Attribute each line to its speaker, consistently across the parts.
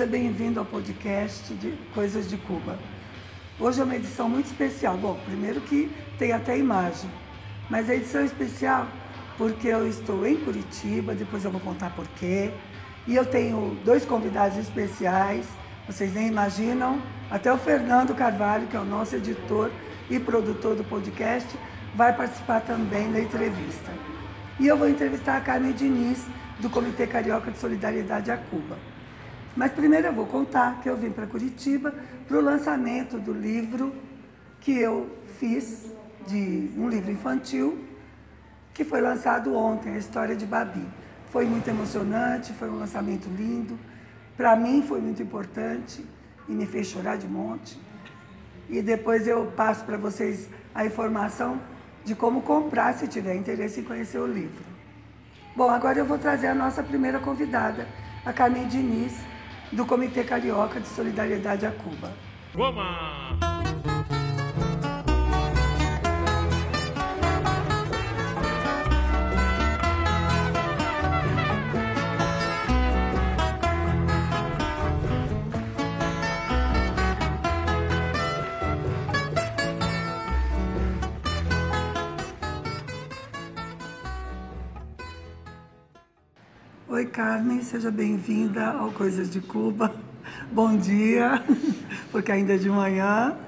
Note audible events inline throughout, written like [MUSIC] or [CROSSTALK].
Speaker 1: seja bem-vindo ao podcast de Coisas de Cuba. Hoje é uma edição muito especial. Bom, primeiro que tem até imagem, mas a edição é especial porque eu estou em Curitiba, depois eu vou contar por quê. E eu tenho dois convidados especiais, vocês nem imaginam, até o Fernando Carvalho, que é o nosso editor e produtor do podcast, vai participar também da entrevista. E eu vou entrevistar a Carmen Diniz, do Comitê Carioca de Solidariedade a Cuba. Mas primeiro eu vou contar que eu vim para Curitiba para o lançamento do livro que eu fiz, de um livro infantil, que foi lançado ontem, a história de Babi. Foi muito emocionante, foi um lançamento lindo. Para mim foi muito importante e me fez chorar de monte. E depois eu passo para vocês a informação de como comprar se tiver interesse em conhecer o livro. Bom, agora eu vou trazer a nossa primeira convidada, a Carmen Diniz, do Comitê Carioca de Solidariedade a Cuba. Oi, Carmen, seja bem-vinda ao Coisas de Cuba. [LAUGHS] Bom dia, [LAUGHS] porque ainda é de manhã.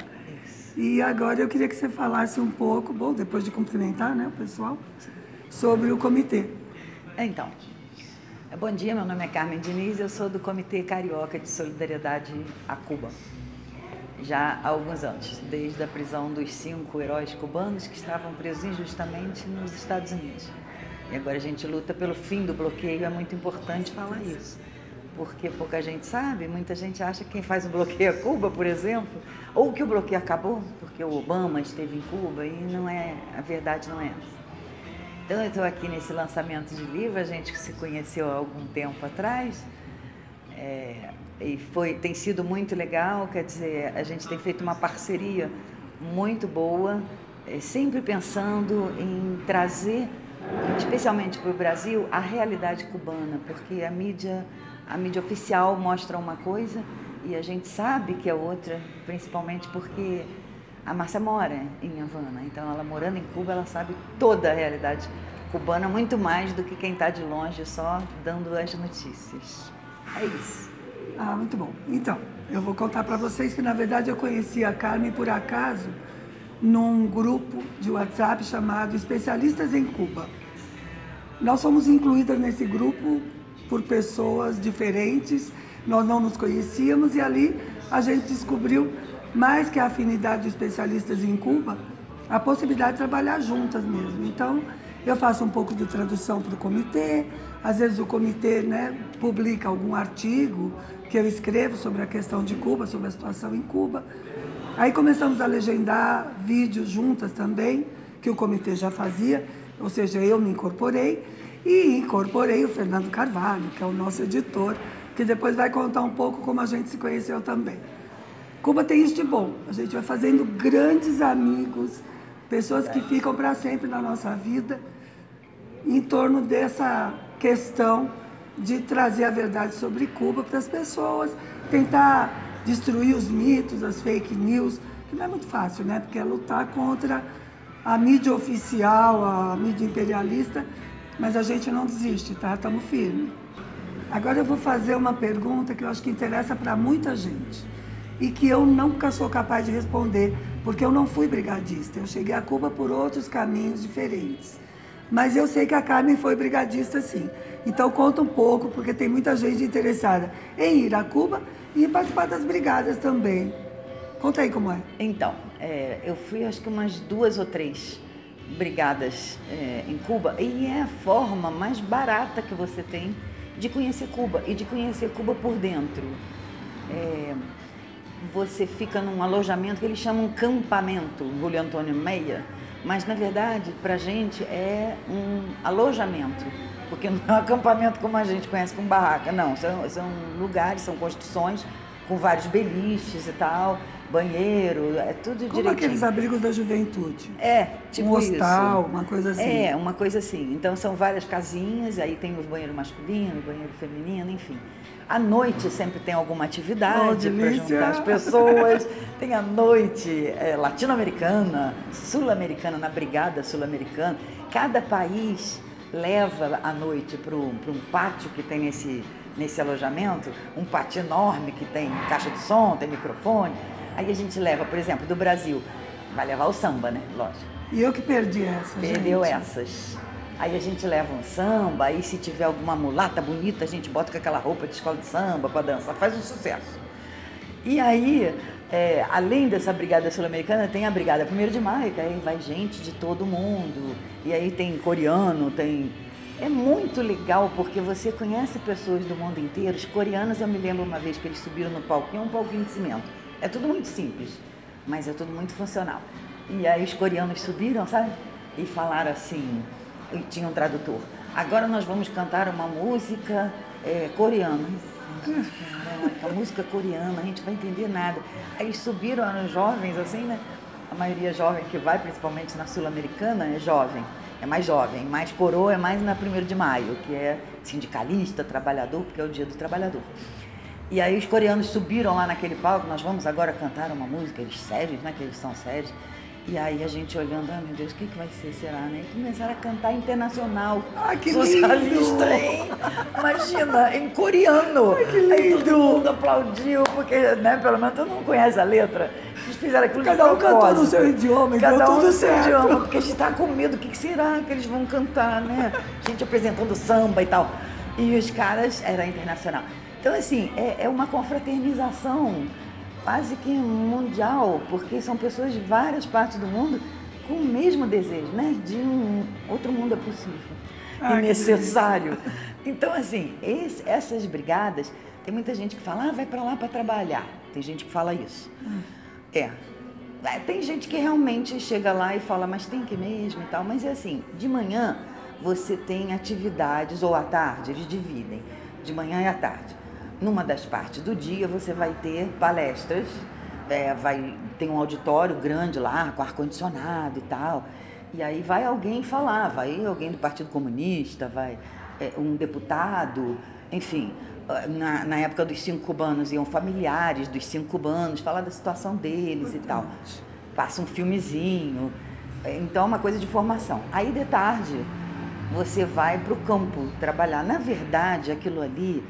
Speaker 1: E agora eu queria que você falasse um pouco, bom, depois de cumprimentar né, o pessoal, sobre o comitê.
Speaker 2: Então, bom dia, meu nome é Carmen Diniz, eu sou do Comitê Carioca de Solidariedade a Cuba. Já há alguns anos, desde a prisão dos cinco heróis cubanos que estavam presos injustamente nos Estados Unidos. E agora a gente luta pelo fim do bloqueio, é muito importante falar isso. Porque pouca gente sabe, muita gente acha que quem faz o bloqueio é Cuba, por exemplo, ou que o bloqueio acabou, porque o Obama esteve em Cuba, e não é, a verdade não é essa. Então eu estou aqui nesse lançamento de livro, a gente que se conheceu há algum tempo atrás, é, e foi, tem sido muito legal, quer dizer, a gente tem feito uma parceria muito boa, é, sempre pensando em trazer especialmente para o Brasil, a realidade cubana, porque a mídia, a mídia oficial mostra uma coisa e a gente sabe que é outra, principalmente porque a Márcia mora em Havana, então ela morando em Cuba, ela sabe toda a realidade cubana, muito mais do que quem está de longe só dando as notícias. É isso.
Speaker 1: Ah, muito bom. Então, eu vou contar para vocês que na verdade eu conheci a Carmen por acaso num grupo de WhatsApp chamado Especialistas em Cuba. Nós somos incluídas nesse grupo por pessoas diferentes, nós não nos conhecíamos e ali a gente descobriu, mais que a afinidade de especialistas em Cuba, a possibilidade de trabalhar juntas mesmo. Então, eu faço um pouco de tradução para o comitê, às vezes o comitê né, publica algum artigo que eu escrevo sobre a questão de Cuba, sobre a situação em Cuba. Aí começamos a legendar vídeos juntas também, que o comitê já fazia, ou seja, eu me incorporei e incorporei o Fernando Carvalho, que é o nosso editor, que depois vai contar um pouco como a gente se conheceu também. Cuba tem isso de bom, a gente vai fazendo grandes amigos, pessoas que ficam para sempre na nossa vida, em torno dessa questão de trazer a verdade sobre Cuba para as pessoas, tentar destruir os mitos, as fake news, que não é muito fácil, né? Porque é lutar contra a mídia oficial, a mídia imperialista, mas a gente não desiste, tá? Estamos firmes. Agora eu vou fazer uma pergunta que eu acho que interessa para muita gente e que eu nunca sou capaz de responder, porque eu não fui brigadista. Eu cheguei a Cuba por outros caminhos diferentes. Mas eu sei que a Carmen foi brigadista sim. Então conta um pouco, porque tem muita gente interessada em ir a Cuba e participar das brigadas também. Conta aí como é.
Speaker 2: Então, é, eu fui acho que umas duas ou três brigadas é, em Cuba e é a forma mais barata que você tem de conhecer Cuba e de conhecer Cuba por dentro. É, você fica num alojamento que eles chamam campamento, Julio Antônio Meia, mas na verdade para gente é um alojamento, porque não é um acampamento como a gente conhece com barraca, não, são, são lugares, são construções com vários beliches e tal, banheiro, é tudo
Speaker 1: Como
Speaker 2: direitinho.
Speaker 1: aqueles abrigos da juventude.
Speaker 2: É, tipo
Speaker 1: um hostal,
Speaker 2: isso.
Speaker 1: uma coisa assim.
Speaker 2: É, uma coisa assim. Então são várias casinhas, aí tem o banheiro masculino, o banheiro feminino, enfim. À noite sempre tem alguma atividade
Speaker 1: Oh,
Speaker 2: para juntar as pessoas. Tem a noite é, latino-americana, sul-americana, na Brigada Sul-Americana. Cada país leva a noite para um pátio que tem nesse, nesse alojamento, um pátio enorme que tem caixa de som, tem microfone. Aí a gente leva, por exemplo, do Brasil, vai levar o samba, né? Lógico.
Speaker 1: E eu que perdi essa,
Speaker 2: Perdeu
Speaker 1: gente.
Speaker 2: essas. Aí a gente leva um samba, aí se tiver alguma mulata bonita, a gente bota com aquela roupa de escola de samba para dançar, faz um sucesso. E aí, é, além dessa brigada sul-americana, tem a brigada 1 de maio, que aí vai gente de todo mundo. E aí tem coreano, tem. É muito legal porque você conhece pessoas do mundo inteiro. Os coreanos, eu me lembro uma vez que eles subiram no palquinho, um palquinho de cimento. É tudo muito simples, mas é tudo muito funcional. E aí os coreanos subiram, sabe? E falaram assim, e tinha um tradutor. Agora nós vamos cantar uma música é, coreana. Caraca, música coreana, a gente vai entender nada. Aí subiram, eram jovens, assim, né? A maioria jovem que vai, principalmente na Sul-Americana, é jovem, é mais jovem. Mais coroa é mais na 1 de maio, que é sindicalista, trabalhador, porque é o dia do trabalhador. E aí os coreanos subiram lá naquele palco, nós vamos agora cantar uma música, eles sérios, né? Que eles são sérios. E aí a gente olhando, ah meu Deus, o que, que vai ser, será, né? E começaram a cantar internacional.
Speaker 1: Ai, que
Speaker 2: Socialista,
Speaker 1: lindo!
Speaker 2: hein? Imagina, em coreano.
Speaker 1: Ai, que
Speaker 2: Aí
Speaker 1: lindo!
Speaker 2: todo mundo aplaudiu, porque, né, pelo menos todo mundo conhece a letra. Eles fizeram aquilo
Speaker 1: Cada um cantou no seu idioma e
Speaker 2: Cada um no seu
Speaker 1: certo.
Speaker 2: idioma, porque a gente tá com medo, o que, que será que eles vão cantar, né? Gente apresentando samba e tal. E os caras, era internacional. Então, assim, é, é uma confraternização quase que mundial, porque são pessoas de várias partes do mundo com o mesmo desejo, né? De um outro mundo é possível
Speaker 1: Ah,
Speaker 2: e necessário. Então, assim, esse- essas brigadas, tem muita gente que fala, ah, vai para lá para trabalhar. Tem gente que fala isso. É. É, Tem gente que realmente chega lá e fala, mas tem que mesmo e tal. Mas é assim, de manhã você tem atividades, ou à tarde, eles dividem, de manhã e à tarde. Numa das partes do dia você vai ter palestras, é, vai, tem um auditório grande lá, com ar-condicionado e tal. E aí vai alguém falar, vai alguém do Partido Comunista, vai é, um deputado, enfim. Na, na época dos cinco cubanos iam familiares dos cinco cubanos falar da situação deles e tal. Passa um filmezinho. Então é uma coisa de formação. Aí de tarde você vai para o campo trabalhar. Na verdade, aquilo ali,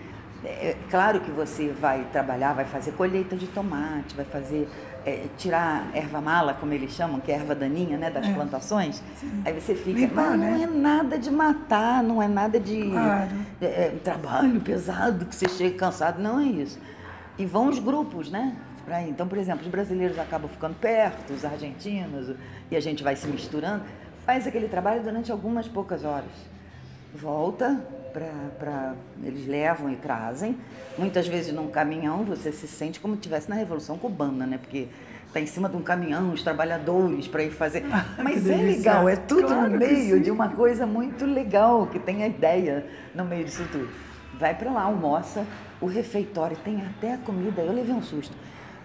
Speaker 2: é claro que você vai trabalhar, vai fazer colheita de tomate, vai fazer é, tirar erva mala, como eles chamam, que é erva daninha, né, das
Speaker 1: É.
Speaker 2: plantações. Aí você fica,
Speaker 1: Limpar,
Speaker 2: mas não
Speaker 1: né?
Speaker 2: é nada de matar, não é nada de
Speaker 1: Claro.
Speaker 2: é, é, trabalho pesado que você chega cansado, não é isso. E vão os grupos, né? Então, por exemplo, os brasileiros acabam ficando perto, os argentinos, e a gente vai se misturando. Faz aquele trabalho durante algumas poucas horas. Volta para. Eles levam e trazem. Muitas vezes num caminhão você se sente como se estivesse na Revolução Cubana, né? Porque está em cima de um caminhão, os trabalhadores para ir fazer. Mas é legal, é tudo
Speaker 1: Claro
Speaker 2: no meio de uma coisa muito legal, que tem a ideia no meio disso tudo. Vai para lá, almoça, o refeitório tem até a comida. Eu levei um susto,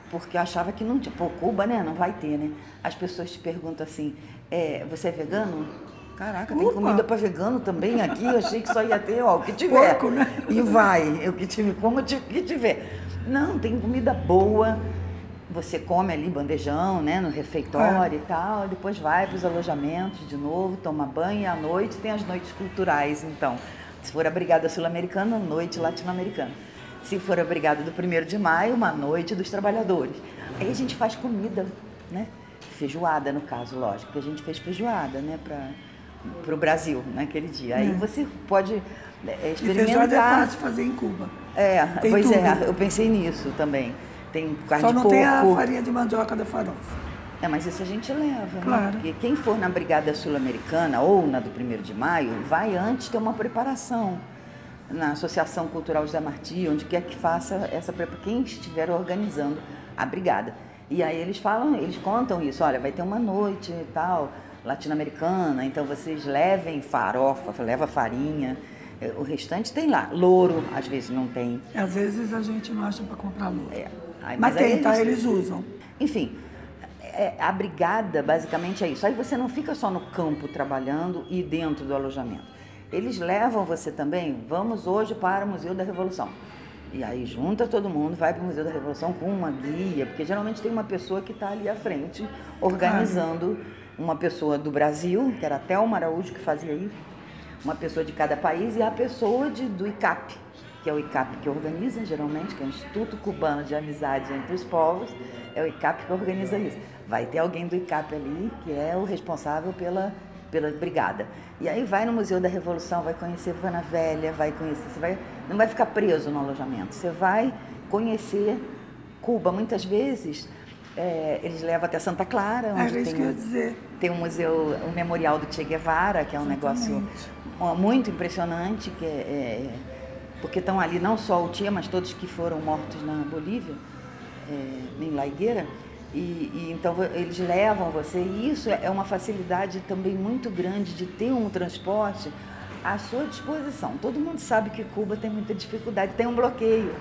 Speaker 2: porque eu achava que não tinha. Pô, Cuba, né? Não vai ter, né? As pessoas te perguntam assim: é, você é vegano? Caraca, tem
Speaker 1: Opa!
Speaker 2: comida para vegano também aqui? Eu achei que só ia ter, ó, o que tiver.
Speaker 1: Porco, né?
Speaker 2: E vai, o que tiver, como o que tiver. Não, tem comida boa. Você come ali bandejão, né, no refeitório e tal, depois vai para os alojamentos de novo, toma banho e à noite tem as noites culturais, então. Se for a Brigada Sul-Americana, noite latino-americana. Se for a Brigada do 1 de Maio, uma noite dos trabalhadores. Aí a gente faz comida, né? Feijoada, no caso, lógico, porque a gente fez feijoada, né, para o Brasil naquele dia. Aí
Speaker 1: É.
Speaker 2: você pode é,
Speaker 1: E feijoada é
Speaker 2: experimentar.
Speaker 1: fácil fazer em Cuba.
Speaker 2: É,
Speaker 1: Tem
Speaker 2: pois é,
Speaker 1: tudo.
Speaker 2: eu pensei nisso também. Tem carne
Speaker 1: Só
Speaker 2: de
Speaker 1: não
Speaker 2: porco.
Speaker 1: tem a farinha de mandioca da farofa.
Speaker 2: É, mas isso a gente leva, né?
Speaker 1: Claro.
Speaker 2: Porque quem for na Brigada Sul-Americana ou na do 1 de Maio, vai antes ter uma preparação na Associação Cultural José Martí, onde quer que faça essa preparação, quem estiver organizando a brigada. E aí eles falam, eles contam isso, olha, vai ter uma noite e tal, latino-americana, então vocês levem farofa, leva farinha, eh, o restante tem lá. Louro, às vezes não tem.
Speaker 1: Às vezes a gente não acha para comprar louro.
Speaker 2: É. Aí,
Speaker 1: Mas,
Speaker 2: aí
Speaker 1: tem, tá? Eles usam.
Speaker 2: enfim, é, a brigada basicamente é isso. Aí você não fica só no campo trabalhando e dentro do alojamento. Eles levam você também, vamos hoje para o Museu da Revolução. E aí junta todo mundo, vai para o Museu da Revolução com uma guia, porque geralmente tem uma pessoa que está ali à frente organizando, uma pessoa do Brasil, que era até o Araújo que fazia isso, uma pessoa de cada país e a pessoa de, do ICAP, que é o ICAP que organiza geralmente, que é o Instituto Cubano de Amizade entre os Povos, é o ICAP que organiza isso. Vai ter alguém do ICAP ali que é o responsável pela, pela brigada. E aí vai no Museu da Revolução, vai conhecer Vana Velha, vai conhecer, você vai, não vai ficar preso no alojamento, você vai conhecer Cuba. Muitas vezes é, eles levam até Santa Clara,
Speaker 1: onde tem,
Speaker 2: tem um museu, um memorial do Che Guevara, que é um Exatamente. negócio muito impressionante, que é, é porque estão ali não só o Tia, mas todos que foram mortos na Bolívia, é, em La Higuera, e, e, então eles levam você, e isso é uma facilidade também muito grande de ter um transporte à sua disposição. Todo mundo sabe que Cuba tem muita dificuldade, tem um bloqueio.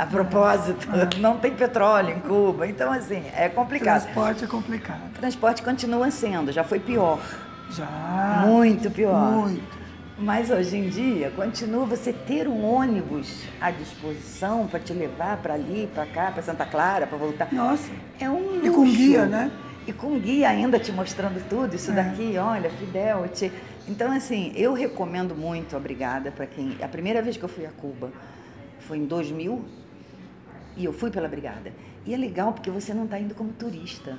Speaker 2: A propósito, [LAUGHS] não tem petróleo em Cuba, então assim, é complicado.
Speaker 1: Transporte é complicado.
Speaker 2: O transporte continua sendo, já foi pior.
Speaker 1: Já.
Speaker 2: Muito pior.
Speaker 1: Muito.
Speaker 2: Mas hoje em dia, continua você ter um ônibus à disposição para te levar para ali, para cá, para Santa Clara, para voltar.
Speaker 1: Nossa.
Speaker 2: É um luxo.
Speaker 1: E com guia, né?
Speaker 2: E com guia ainda te mostrando tudo, isso é. daqui, olha, Fidel. Te... Então, assim, eu recomendo muito a Brigada para quem. A primeira vez que eu fui a Cuba foi em 2000 e eu fui pela Brigada. E é legal porque você não está indo como turista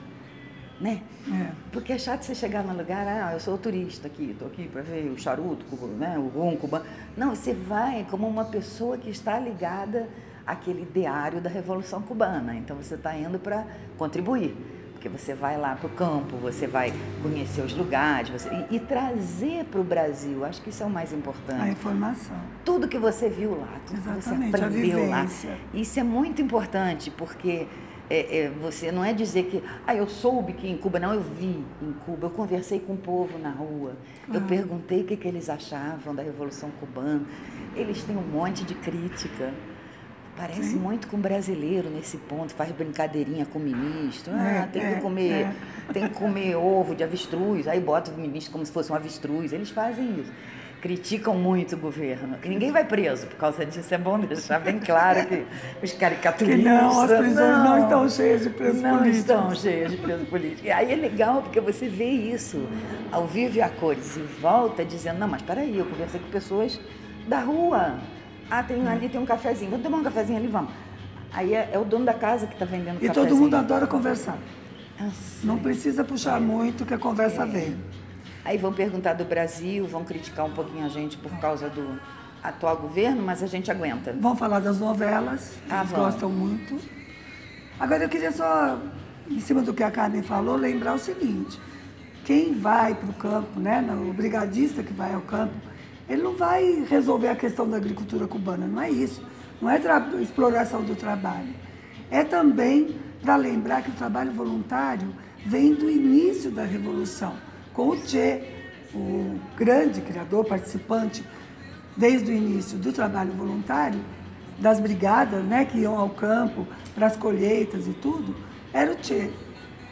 Speaker 2: né? É. Porque é chato você chegar no lugar, ah, eu sou turista aqui, estou aqui para ver o charuto, né, o rum cubano. Não, você vai como uma pessoa que está ligada àquele ideário da Revolução Cubana. Então você está indo para contribuir. Porque você vai lá para o campo, você vai conhecer os lugares você, e, e trazer para o Brasil. Acho que isso é o mais importante.
Speaker 1: A informação.
Speaker 2: Tudo que você viu lá, tudo
Speaker 1: Exatamente,
Speaker 2: que você aprendeu lá. Isso é muito importante, porque é, é, você não é dizer que, ah, eu soube que em Cuba, não, eu vi em Cuba, eu conversei com o povo na rua, eu perguntei o que, que eles achavam da Revolução Cubana. Eles têm um monte de crítica. Parece Sim. muito com brasileiro nesse ponto, faz brincadeirinha com o ministro. Ah, é, tem que é, comer, é. tem que comer ovo de avestruz, aí bota o ministro como se fosse um avestruz. Eles fazem isso criticam muito o governo. E ninguém vai preso por causa disso. É bom deixar bem claro que os caricaturistas.
Speaker 1: Que não, as prisões não, não estão cheias de presos
Speaker 2: não
Speaker 1: políticos.
Speaker 2: Não estão cheias de presos políticos. E aí é legal porque você vê isso ao vivo e a cores e volta dizendo: não, mas peraí, eu conversei com pessoas da rua. Ah, tem, ali tem um cafezinho. Vamos tomar um cafezinho ali? Vamos. Aí é, é o dono da casa que está vendendo
Speaker 1: e
Speaker 2: cafezinho.
Speaker 1: E todo mundo adora conversar. Assim. Não precisa puxar muito que a conversa é. vem.
Speaker 2: Aí vão perguntar do Brasil, vão criticar um pouquinho a gente por causa do atual governo, mas a gente aguenta.
Speaker 1: Vão falar das novelas, ah, eles vão. gostam muito. Agora eu queria só, em cima do que a Carmen falou, lembrar o seguinte: quem vai para o campo, né, o brigadista que vai ao campo, ele não vai resolver a questão da agricultura cubana, não é isso. Não é exploração do trabalho. É também para lembrar que o trabalho voluntário vem do início da Revolução com o Che, o grande criador, participante desde o início do trabalho voluntário, das brigadas né, que iam ao campo para as colheitas e tudo, era o Che.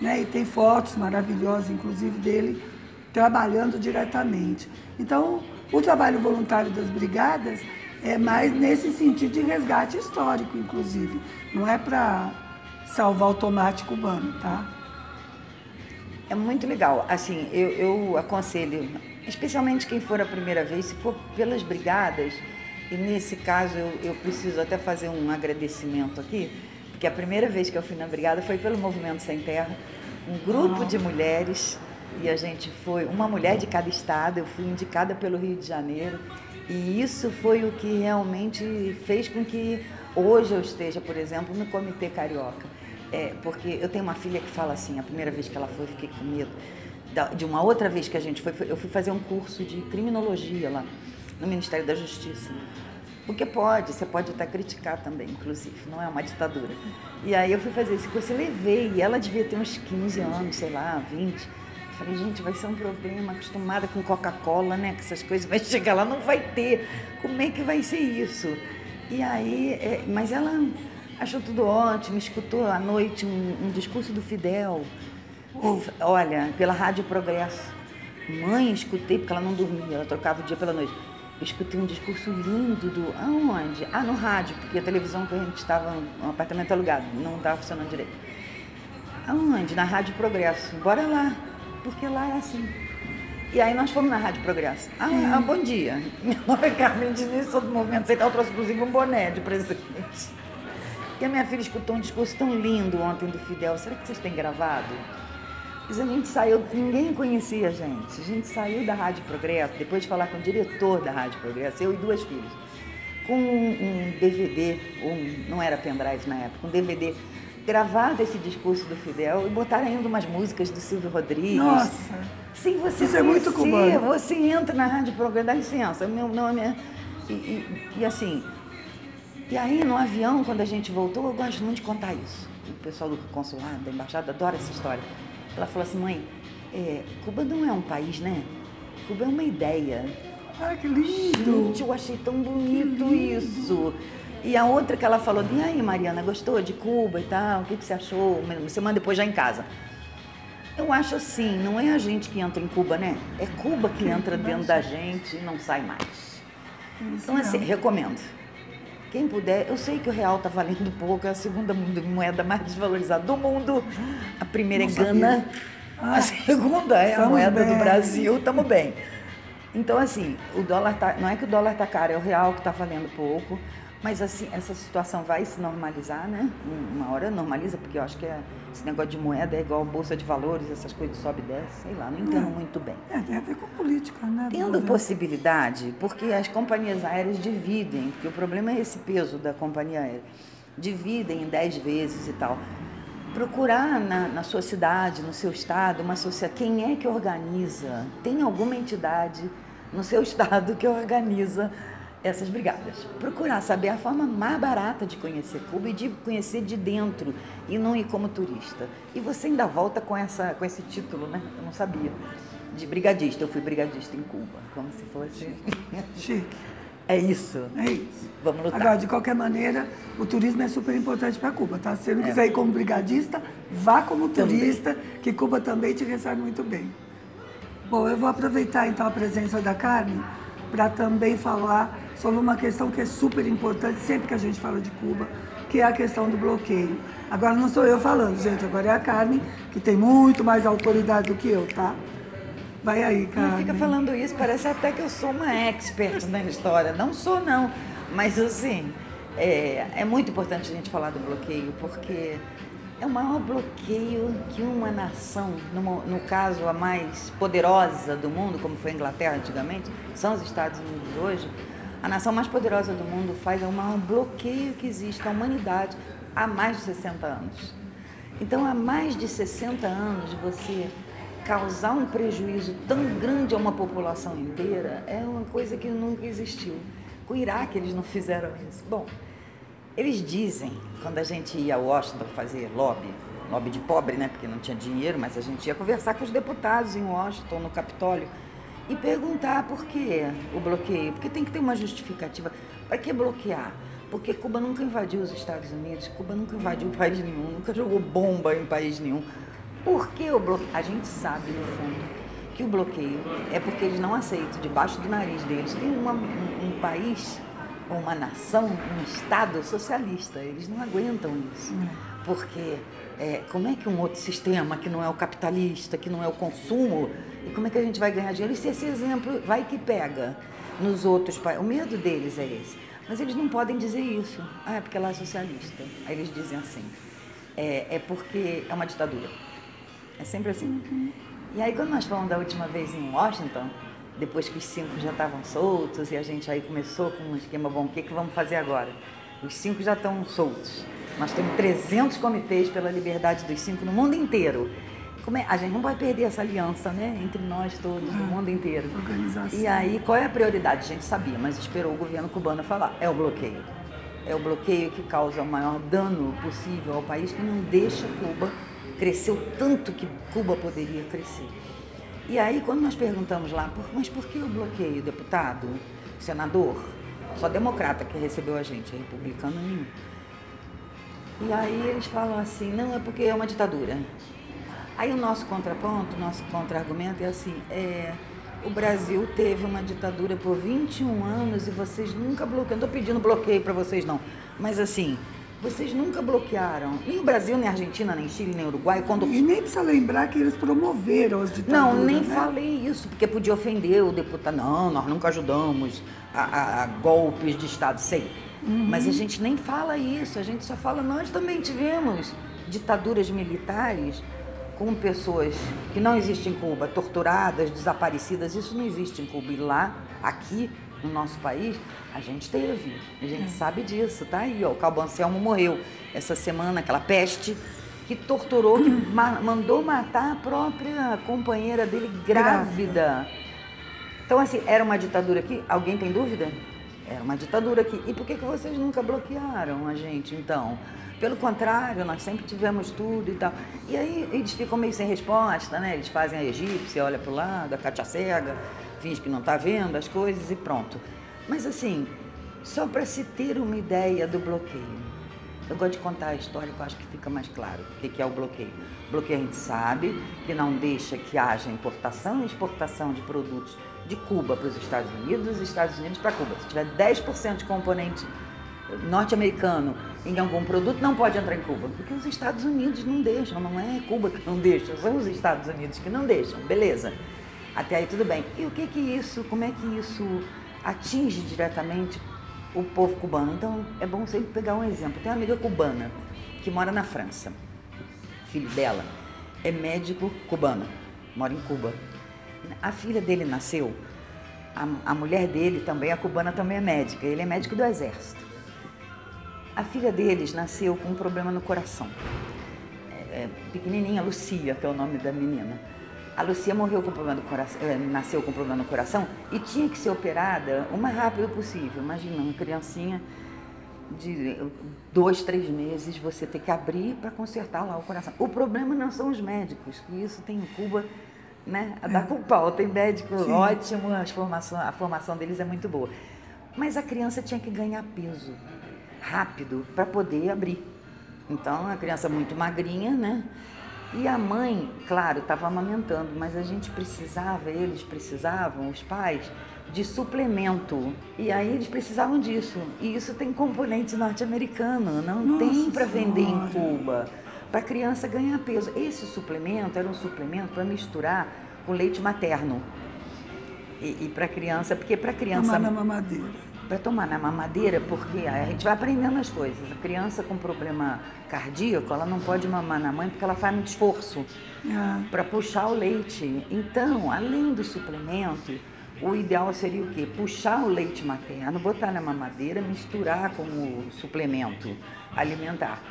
Speaker 1: Né? E tem fotos maravilhosas, inclusive, dele trabalhando diretamente. Então, o trabalho voluntário das brigadas é mais nesse sentido de resgate histórico, inclusive. Não é para salvar o tomate cubano, tá?
Speaker 2: É muito legal. Assim, eu, eu aconselho, especialmente quem for a primeira vez, se for pelas brigadas, e nesse caso eu, eu preciso até fazer um agradecimento aqui, porque a primeira vez que eu fui na brigada foi pelo Movimento Sem Terra, um grupo de mulheres, e a gente foi, uma mulher de cada estado, eu fui indicada pelo Rio de Janeiro, e isso foi o que realmente fez com que hoje eu esteja, por exemplo, no Comitê Carioca. É, porque eu tenho uma filha que fala assim, a primeira vez que ela foi, eu fiquei com medo. De uma outra vez que a gente foi, eu fui fazer um curso de criminologia lá, no Ministério da Justiça. Porque pode, você pode até criticar também, inclusive, não é uma ditadura. E aí eu fui fazer esse curso e levei, e ela devia ter uns 15 anos, sei lá, 20. Falei, gente, vai ser um problema, acostumada com Coca-Cola, né, com essas coisas, vai chegar lá, não vai ter. Como é que vai ser isso? E aí, é, mas ela achou tudo ótimo, escutou à noite um, um discurso do Fidel. Olha, pela Rádio Progresso. Mãe, escutei, porque ela não dormia, ela trocava o dia pela noite. escutei um discurso lindo do. Aonde? Ah, no rádio, porque a televisão que a gente estava, um apartamento alugado, não estava funcionando direito. Aonde? Na Rádio Progresso. Bora lá, porque lá é assim. E aí nós fomos na Rádio Progresso. Ah, ah bom dia. Meu nome é Carmen Diniz, sou do Movimento Central, trouxe inclusive um boné de presente. E a minha filha escutou um discurso tão lindo ontem do Fidel. Será que vocês têm gravado? Mas a gente saiu, ninguém conhecia a gente. A gente saiu da Rádio Progresso, depois de falar com o diretor da Rádio Progresso, eu e duas filhas, com um, um DVD, um, não era pendrive na época, um DVD gravado esse discurso do Fidel e botaram ainda umas músicas do Silvio Rodrigues.
Speaker 1: Nossa!
Speaker 2: Sim, você
Speaker 1: Isso é muito cubano.
Speaker 2: Você entra na Rádio Progresso, dá licença, meu nome é... E, e, e assim, e aí no avião, quando a gente voltou, eu gosto muito de contar isso. O pessoal do consulado, da embaixada, adora essa história. Ela falou assim, mãe, é, Cuba não é um país, né? Cuba é uma ideia.
Speaker 1: Ah, que lindo!
Speaker 2: Gente, eu achei tão bonito isso. E a outra que ela falou, e aí, Mariana, gostou de Cuba e tal? O que, que você achou? Semana depois já em casa. Eu acho assim, não é a gente que entra em Cuba, né? É Cuba que entra dentro da gente e não sai mais. Então, assim, recomendo. Quem puder, eu sei que o real está valendo pouco, é a segunda moeda mais desvalorizada do mundo. A primeira não é Gana, ah, a segunda é a moeda bem. do Brasil, estamos bem. Então, assim, o dólar tá, não é que o dólar está caro, é o real que está valendo pouco. Mas assim, essa situação vai se normalizar, né? Uma hora normaliza, porque eu acho que é, esse negócio de moeda é igual bolsa de valores, essas coisas sobe e desce, sei lá, não entendo é. muito bem.
Speaker 1: É, tem a ver com política, né?
Speaker 2: Tendo possibilidade, porque as companhias aéreas dividem, porque o problema é esse peso da companhia aérea, dividem em 10 vezes e tal. Procurar na, na sua cidade, no seu estado, uma sociedade, quem é que organiza? Tem alguma entidade no seu [LAUGHS] estado que organiza essas brigadas. Procurar saber a forma mais barata de conhecer Cuba e de conhecer de dentro e não ir como turista. E você ainda volta com, essa, com esse título, né? Eu não sabia. De brigadista. Eu fui brigadista em Cuba, como se fosse.
Speaker 1: Chique.
Speaker 2: É isso.
Speaker 1: É isso.
Speaker 2: Vamos lutar.
Speaker 1: Agora, de qualquer maneira, o turismo é super importante para Cuba, tá? Se você não é. quiser ir como brigadista, vá como turista, também. que Cuba também te recebe muito bem. Bom, eu vou aproveitar então a presença da Carmen para também falar sobre uma questão que é super importante sempre que a gente fala de Cuba, que é a questão do bloqueio. Agora não sou eu falando, gente, agora é a Carmen, que tem muito mais autoridade do que eu, tá? Vai aí, Carmen.
Speaker 2: Não fica falando isso, parece até que eu sou uma expert na história. Não sou, não. Mas, assim, é, é muito importante a gente falar do bloqueio, porque é o maior bloqueio que uma nação, no, no caso a mais poderosa do mundo, como foi a Inglaterra antigamente, são os Estados Unidos hoje, a nação mais poderosa do mundo faz o maior bloqueio que existe à humanidade há mais de 60 anos. Então, há mais de 60 anos, você causar um prejuízo tão grande a uma população inteira é uma coisa que nunca existiu. Com o Iraque, eles não fizeram isso. Bom, eles dizem, quando a gente ia a Washington fazer lobby, lobby de pobre, né, porque não tinha dinheiro, mas a gente ia conversar com os deputados em Washington, no Capitólio, e perguntar por que o bloqueio, porque tem que ter uma justificativa. Para que bloquear? Porque Cuba nunca invadiu os Estados Unidos, Cuba nunca invadiu país nenhum, nunca jogou bomba em país nenhum. Por que o bloqueio? A gente sabe, no fundo, que o bloqueio é porque eles não aceitam, debaixo do nariz deles, tem uma, um, um país, uma nação, um Estado socialista. Eles não aguentam isso. Porque é, como é que um outro sistema, que não é o capitalista, que não é o consumo, e como é que a gente vai ganhar dinheiro? E se esse exemplo vai que pega nos outros países? O medo deles é esse. Mas eles não podem dizer isso. Ah, é porque lá é socialista. Aí eles dizem assim. É, é porque é uma ditadura. É sempre assim. Uhum. E aí, quando nós fomos da última vez em Washington, depois que os cinco já estavam soltos e a gente aí começou com um esquema bom, o que, que vamos fazer agora? Os cinco já estão soltos. Nós temos 300 comitês pela liberdade dos cinco no mundo inteiro. É? a gente não vai perder essa aliança, né? Entre nós todos, ah, mundo inteiro.
Speaker 1: Organização.
Speaker 2: E aí, qual é a prioridade? A gente sabia, mas esperou o governo cubano falar. É o bloqueio. É o bloqueio que causa o maior dano possível ao país, que não deixa Cuba crescer o tanto que Cuba poderia crescer. E aí, quando nós perguntamos lá, mas por que o bloqueio, deputado, senador? Só democrata que recebeu a gente, republicano nenhum. E aí eles falam assim, não, é porque é uma ditadura. Aí o nosso contraponto, o nosso contra-argumento é assim, é, o Brasil teve uma ditadura por 21 anos e vocês nunca bloquearam. Não estou pedindo bloqueio para vocês, não. Mas assim, vocês nunca bloquearam. Nem o Brasil, nem a Argentina, nem Chile, nem Uruguai. Quando...
Speaker 1: E nem precisa lembrar que eles promoveram as ditaduras.
Speaker 2: Não, nem
Speaker 1: né?
Speaker 2: falei isso, porque podia ofender o deputado. Não, nós nunca ajudamos a, a, a golpes de Estado, sei. Uhum. Mas a gente nem fala isso, a gente só fala, nós também tivemos ditaduras militares com pessoas que não existem em Cuba, torturadas, desaparecidas, isso não existe em Cuba. E lá, aqui, no nosso país, a gente teve. A gente é. sabe disso, tá aí, ó. O Calbo Anselmo morreu essa semana, aquela peste que torturou, que ma mandou matar a própria companheira dele grávida. Então, assim, era uma ditadura aqui? Alguém tem dúvida? Era uma ditadura aqui. E por que, que vocês nunca bloquearam a gente, então? Pelo contrário, nós sempre tivemos tudo e tal. E aí eles ficam meio sem resposta, né? Eles fazem a egípcia, olha para o lado, a Cátia cega, finge que não está vendo as coisas e pronto. Mas assim, só para se ter uma ideia do bloqueio. Eu gosto de contar a história que eu acho que fica mais claro o que é o bloqueio. O bloqueio a gente sabe que não deixa que haja importação e exportação de produtos de Cuba para os Estados Unidos, dos Estados Unidos para Cuba. Se tiver 10% de componente norte-americano em algum produto não pode entrar em Cuba, porque os Estados Unidos não deixam, não é Cuba que não deixa, são os Estados Unidos que não deixam, beleza. Até aí tudo bem. E o que que isso, como é que isso atinge diretamente o povo cubano? Então é bom sempre pegar um exemplo. Tem uma amiga cubana que mora na França. Filho dela é médico cubano, mora em Cuba. A filha dele nasceu, a, a mulher dele também, a cubana também é médica, ele é médico do exército. A filha deles nasceu com um problema no coração. É, é, pequenininha, Lucia, que é o nome da menina. A Lucia morreu com problema no coração, é, nasceu com problema no coração e tinha que ser operada o mais rápido possível. Imagina, uma criancinha de dois, três meses, você ter que abrir para consertar lá o coração. O problema não são os médicos, que isso tem em Cuba, né? A dar com pau. Tem médico Sim. ótimo, a formação, a formação deles é muito boa. Mas a criança tinha que ganhar peso rápido para poder abrir. Então, a criança muito magrinha, né? E a mãe, claro, estava amamentando, mas a gente precisava, eles precisavam, os pais, de suplemento. E aí eles precisavam disso. E isso tem componente norte-americano, não Nossa tem para vender em Cuba. Para a criança ganhar peso. Esse suplemento era um suplemento para misturar com leite materno. E, e para a criança, porque para a criança.
Speaker 1: Tomar na mamadeira
Speaker 2: para tomar na mamadeira, porque a gente vai aprendendo as coisas. A criança com problema cardíaco, ela não pode mamar na mãe porque ela faz muito esforço ah. para puxar o leite. Então, além do suplemento, o ideal seria o quê? Puxar o leite materno, botar na mamadeira, misturar com o suplemento alimentar.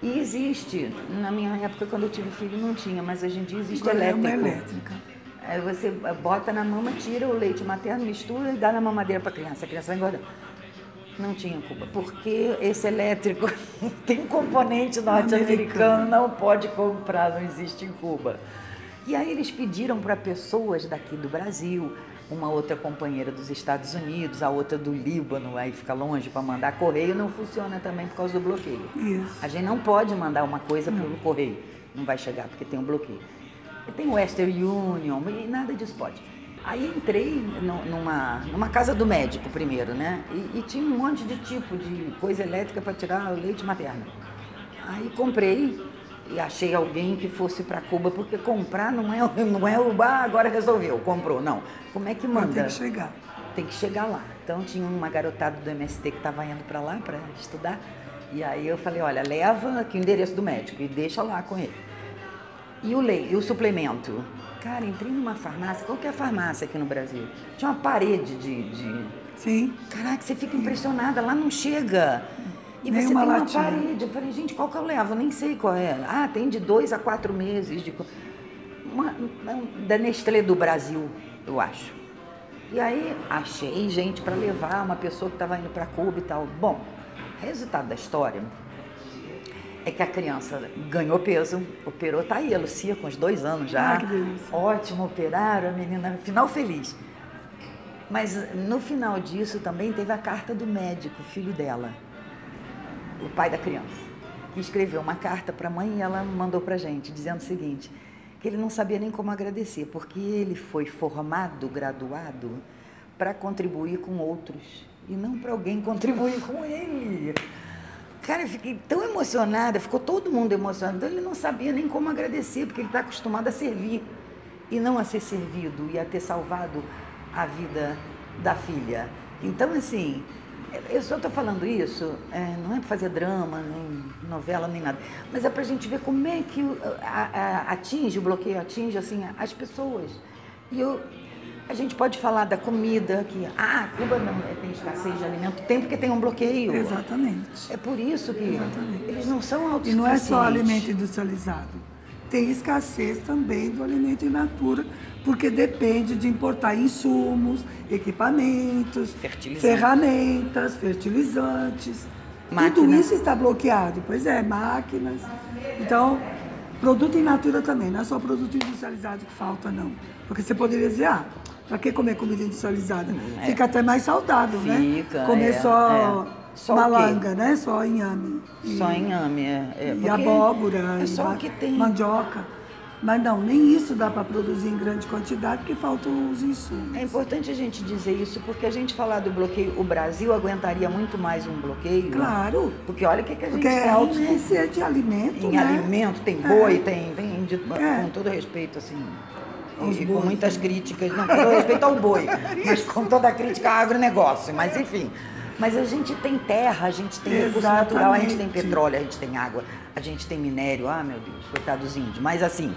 Speaker 2: E existe, na minha época, quando eu tive filho, não tinha, mas hoje em dia existe
Speaker 1: Agora
Speaker 2: elétrico.
Speaker 1: É uma elétrica.
Speaker 2: Aí você bota na mama, tira o leite materno, mistura e dá na mamadeira para a criança. A criança vai engordar. Não tinha culpa, porque esse elétrico [LAUGHS] tem componente norte-americano, não pode comprar, não existe em Cuba. E aí eles pediram para pessoas daqui do Brasil, uma outra companheira dos Estados Unidos, a outra do Líbano, aí fica longe para mandar correio, não funciona também por causa do bloqueio.
Speaker 1: Isso.
Speaker 2: A gente não pode mandar uma coisa pelo correio, não vai chegar porque tem um bloqueio tem Western Union, e nada disso pode. Aí entrei numa, numa casa do médico primeiro, né? E, e tinha um monte de tipo de coisa elétrica para tirar o leite materno. Aí comprei e achei alguém que fosse para Cuba, porque comprar não é, [LAUGHS] não é o ah, agora resolveu, comprou. Não. Como é que manda?
Speaker 1: Tem que chegar.
Speaker 2: Tem que chegar lá. Então tinha uma garotada do MST que estava indo para lá para estudar. E aí eu falei, olha, leva aqui o endereço do médico e deixa lá com ele. E o leite, e o suplemento? Cara, entrei numa farmácia, qualquer farmácia aqui no Brasil, tinha uma parede de. de...
Speaker 1: Sim.
Speaker 2: Caraca, você fica impressionada, lá não chega. E Nem você uma tem latinha. uma parede. Eu falei, gente, qual que eu levo? Eu nem sei qual é. Ah, tem de dois a quatro meses. De... Uma, uma, da Nestlé do Brasil, eu acho. E aí achei gente para levar, uma pessoa que estava indo para Cuba e tal. Bom, resultado da história, é que a criança ganhou peso, operou, tá aí a Lucia com os dois anos já.
Speaker 1: Ah, que delícia.
Speaker 2: Ótimo, operaram, a menina, final feliz. Mas no final disso também teve a carta do médico, filho dela, o pai da criança, que escreveu uma carta para a mãe e ela mandou para gente, dizendo o seguinte, que ele não sabia nem como agradecer, porque ele foi formado, graduado, para contribuir com outros e não para alguém contribuir com ele. Cara, eu fiquei tão emocionada, ficou todo mundo emocionado. Então ele não sabia nem como agradecer, porque ele está acostumado a servir e não a ser servido e a ter salvado a vida da filha. Então, assim, eu só estou falando isso, é, não é para fazer drama, nem novela, nem nada, mas é para a gente ver como é que a, a, atinge, o bloqueio atinge assim, as pessoas. E eu, a gente pode falar da comida, que ah, Cuba não é, tem escassez de alimento, tem porque tem um bloqueio.
Speaker 1: Exatamente.
Speaker 2: É por isso que Exatamente. eles não são autossuficientes.
Speaker 1: E não é só alimento industrializado. Tem escassez também do alimento in natura, porque depende de importar insumos, equipamentos, ferramentas, fertilizantes. Máquinas. Tudo isso está bloqueado. Pois é, máquinas. Então, produto in natura também, não é só produto industrializado que falta, não. Porque você poderia dizer, ah, para que comer comida industrializada? É. Fica até mais saudável,
Speaker 2: né? Fica,
Speaker 1: né? Comer é, só, é. só malanga, né? Só inhame.
Speaker 2: E, só inhame, é.
Speaker 1: é e abóbora,
Speaker 2: é só e que tem.
Speaker 1: mandioca. Mas não, nem isso dá para produzir em grande quantidade porque faltam os insumos.
Speaker 2: É importante a gente dizer isso porque a gente falar do bloqueio, o Brasil aguentaria muito mais um bloqueio.
Speaker 1: Claro.
Speaker 2: Porque olha o que, que a gente
Speaker 1: porque
Speaker 2: tem.
Speaker 1: Porque é autossuficiente né? alimento.
Speaker 2: Em
Speaker 1: né?
Speaker 2: alimento, tem boi, é. tem, tem de, é. com todo respeito, assim. E, com muitas críticas, não, com todo respeito ao boi, mas com toda a crítica ao agronegócio, mas enfim. Mas a gente tem terra, a gente tem Exatamente. recurso natural, a gente tem petróleo, a gente tem água, a gente tem minério, ah meu Deus, coitado dos índios. Mas assim,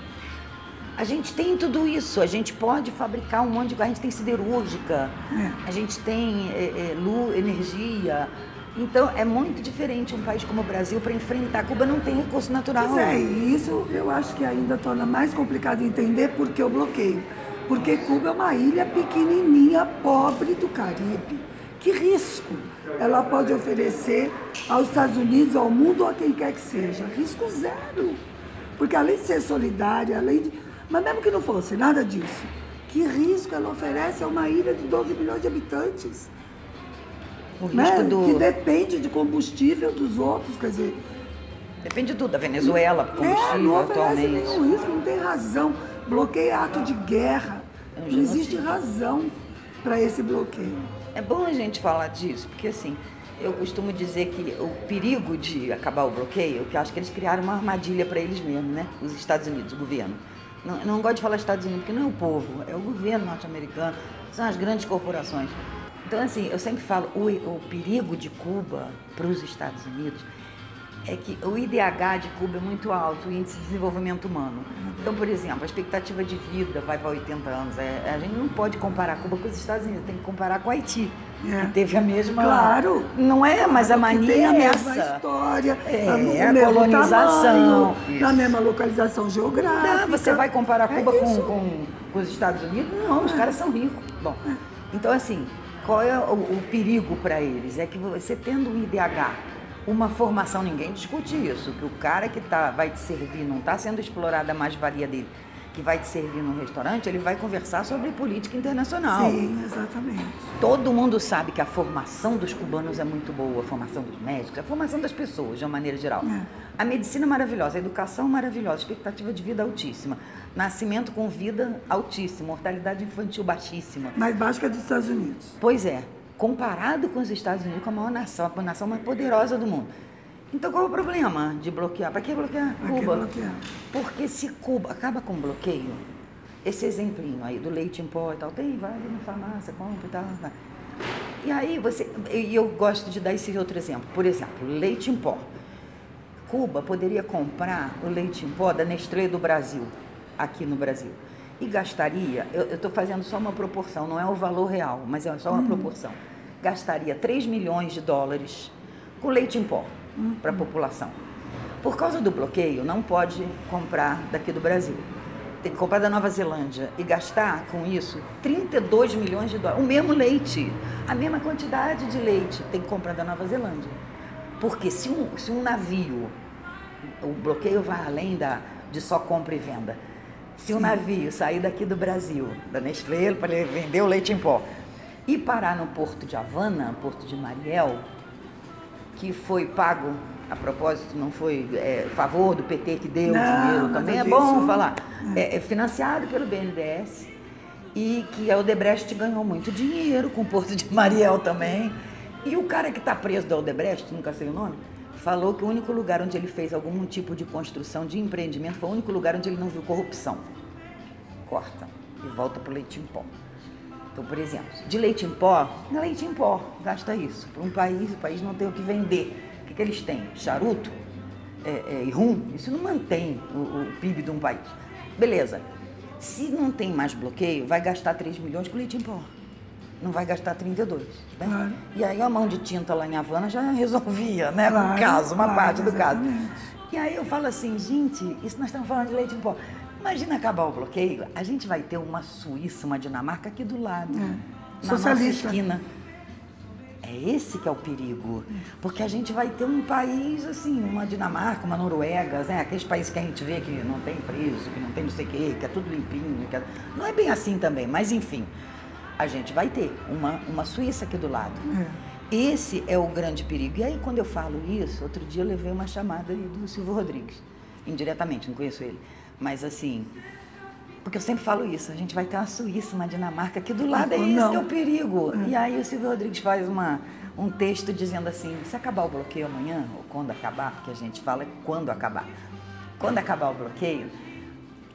Speaker 2: a gente tem tudo isso, a gente pode fabricar um monte de coisa, a gente tem siderúrgica, é. a gente tem é, é, luz, energia. Então é muito diferente um país como o Brasil para enfrentar. Cuba não tem recurso natural.
Speaker 1: Pois é, isso eu acho que ainda torna mais complicado entender por que o bloqueio. Porque Cuba é uma ilha pequenininha, pobre do Caribe. Que risco ela pode oferecer aos Estados Unidos, ao mundo ou a quem quer que seja? Risco zero. Porque além de ser solidária, além de mas mesmo que não fosse nada disso, que risco ela oferece a uma ilha de 12 milhões de habitantes?
Speaker 2: O né? risco do...
Speaker 1: Que depende de combustível dos outros, quer dizer...
Speaker 2: Depende de tudo, da Venezuela, combustível é, não atualmente.
Speaker 1: nenhum risco, não tem razão. Bloqueio é ato de guerra. É não existe razão para esse bloqueio.
Speaker 2: É bom a gente falar disso, porque assim, eu costumo dizer que o perigo de acabar o bloqueio, que eu acho que eles criaram uma armadilha para eles mesmos, né? Os Estados Unidos, o governo não, não gosto de falar Estados Unidos, porque não é o povo, é o governo norte-americano, são as grandes corporações. Então, assim, eu sempre falo, o, o perigo de Cuba para os Estados Unidos é que o IDH de Cuba é muito alto, o índice de desenvolvimento humano. Então, por exemplo, a expectativa de vida vai para 80 anos. É, a gente não pode comparar Cuba com os Estados Unidos, tem que comparar com Haiti. É. Que teve a mesma.
Speaker 1: Claro!
Speaker 2: Não é, mas a mania
Speaker 1: tem a
Speaker 2: é
Speaker 1: mesma
Speaker 2: essa.
Speaker 1: história,
Speaker 2: é, a, a colonização.
Speaker 1: Tamanho, na mesma localização geográfica.
Speaker 2: Não, você vai comparar Cuba é com, com, com, os Estados Unidos? Não, os é. caras são ricos. Bom, é. então assim, qual é o, o perigo para eles? É que você tendo um IDH uma formação, ninguém discute isso, que o cara que tá, vai te servir não está sendo explorada a mais-valia dele, que vai te servir num restaurante, ele vai conversar sobre política internacional.
Speaker 1: Sim, exatamente.
Speaker 2: Todo mundo sabe que a formação dos cubanos é muito boa, a formação dos médicos, a formação das pessoas, de uma maneira geral. É. A medicina é maravilhosa, a educação é maravilhosa, a expectativa de vida altíssima, nascimento com vida altíssima, mortalidade infantil baixíssima.
Speaker 1: Mais baixo que a dos Estados Unidos.
Speaker 2: Pois é comparado com os Estados Unidos, com a maior nação, a nação mais poderosa do mundo. Então qual é o problema de bloquear? Para que bloquear
Speaker 1: Cuba? Que bloquear?
Speaker 2: Porque se Cuba acaba com bloqueio, esse exemplinho aí do leite em pó e tal, tem, vai na farmácia, compra e tal. Vai. E aí você. E eu gosto de dar esse outro exemplo. Por exemplo, leite em pó. Cuba poderia comprar o leite em pó da Nestlé do Brasil, aqui no Brasil. E gastaria, eu estou fazendo só uma proporção, não é o valor real, mas é só uma hum. proporção. Gastaria 3 milhões de dólares com leite em pó para a população. Por causa do bloqueio, não pode comprar daqui do Brasil. Tem que comprar da Nova Zelândia e gastar com isso 32 milhões de dólares. O mesmo leite, a mesma quantidade de leite tem que comprar da Nova Zelândia. Porque se um, se um navio, o bloqueio vai além da, de só compra e venda se um navio sair daqui do Brasil, da Nestlé, para vender o leite em pó, e parar no porto de Havana, porto de Mariel, que foi pago a propósito, não foi é, favor do PT que deu o
Speaker 1: Não,
Speaker 2: dinheiro, também é
Speaker 1: disso.
Speaker 2: bom falar. É, é financiado pelo BNDES e que a Odebrecht ganhou muito dinheiro com o Porto de Mariel também. E o cara que está preso da Odebrecht, nunca sei o nome, falou que o único lugar onde ele fez algum tipo de construção de empreendimento foi o único lugar onde ele não viu corrupção. Corta e volta para o leite em pó. Então, por exemplo, de leite em pó, não é leite em pó, gasta isso. Para um país, o país não tem o que vender. O que, que eles têm? Charuto é, é, e rum? Isso não mantém o, o PIB de um país. Beleza. Se não tem mais bloqueio, vai gastar 3 milhões com leite em pó. Não vai gastar 32. Né?
Speaker 1: Claro.
Speaker 2: E aí a mão de tinta lá em Havana já resolvia, né?
Speaker 1: Claro,
Speaker 2: o caso, uma
Speaker 1: claro,
Speaker 2: parte do caso.
Speaker 1: exatamente.
Speaker 2: E aí eu falo assim, gente, isso nós estamos falando de leite em pó. Imagina acabar o bloqueio, a gente vai ter uma Suíça, uma Dinamarca aqui do lado,
Speaker 1: É.
Speaker 2: na
Speaker 1: Socialista.
Speaker 2: nossa esquina. É esse que é o perigo, porque a gente vai ter um país assim, uma Dinamarca, uma Noruega, né? aqueles países que a gente vê que não tem preso, que não tem não sei o quê, que é tudo limpinho, que é- não é bem assim também, mas enfim, a gente vai ter uma, uma Suíça aqui do lado.
Speaker 1: É.
Speaker 2: Esse é o grande perigo. E aí, quando eu falo isso, outro dia eu levei uma chamada do Silvio Rodrigues, indiretamente, não conheço ele, mas assim, porque eu sempre falo isso, a gente vai ter uma Suíça, uma Dinamarca aqui do lado, é
Speaker 1: Não.
Speaker 2: esse que é o perigo. E aí o Silvio Rodrigues faz uma, um texto dizendo assim, se acabar o bloqueio amanhã, ou quando acabar, porque a gente fala é quando acabar. Quando acabar o bloqueio,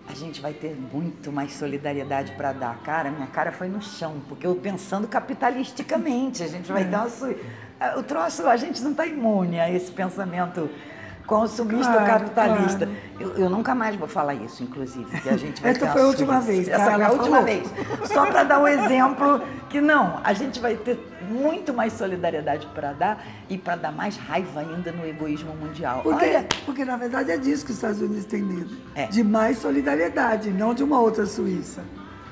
Speaker 2: a gente vai ter muito mais solidariedade para dar. Cara, minha cara foi no chão, porque eu pensando capitalisticamente, a gente vai ter uma. su- Ah, O troço, a gente não está imune a esse pensamento consumista
Speaker 1: Claro,
Speaker 2: capitalista.
Speaker 1: claro.
Speaker 2: Eu, eu nunca mais vou falar isso, inclusive, que a gente vai
Speaker 1: Essa foi a última vez,
Speaker 2: Essa
Speaker 1: cara,
Speaker 2: foi a última
Speaker 1: falou.
Speaker 2: vez. Só para dar um exemplo que não, a gente vai ter muito mais solidariedade para dar e para dar mais raiva ainda no egoísmo mundial.
Speaker 1: Porque,
Speaker 2: Olha,
Speaker 1: porque, na verdade, é disso que os Estados Unidos têm medo.
Speaker 2: É.
Speaker 1: De mais solidariedade, não de uma outra Suíça.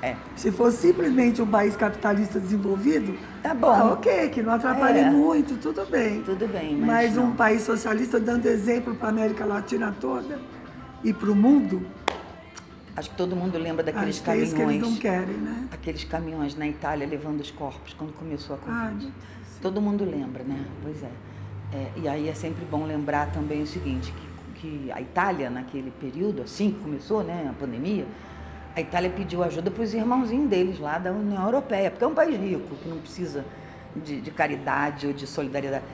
Speaker 2: É,
Speaker 1: Se for simplesmente um país capitalista desenvolvido,
Speaker 2: Tá bom.
Speaker 1: ah, ok, que não atrapalhe
Speaker 2: É.
Speaker 1: muito, tudo bem.
Speaker 2: tudo bem, mas,
Speaker 1: Mas um país socialista dando exemplo para a América Latina toda e para o mundo,
Speaker 2: Acho que todo mundo lembra daqueles
Speaker 1: acho que é isso que eles
Speaker 2: caminhões.
Speaker 1: não querem, né?
Speaker 2: Aqueles caminhões na Itália levando os corpos quando começou a
Speaker 1: Ai,
Speaker 2: Covid. Todo mundo lembra, né? Pois é. É, E aí é sempre bom lembrar também o seguinte, que, que a Itália, naquele período, assim que começou né, a pandemia, a Itália pediu ajuda para os irmãozinhos deles lá da União Europeia, porque é um país rico, que não precisa de, de caridade ou de solidariedade.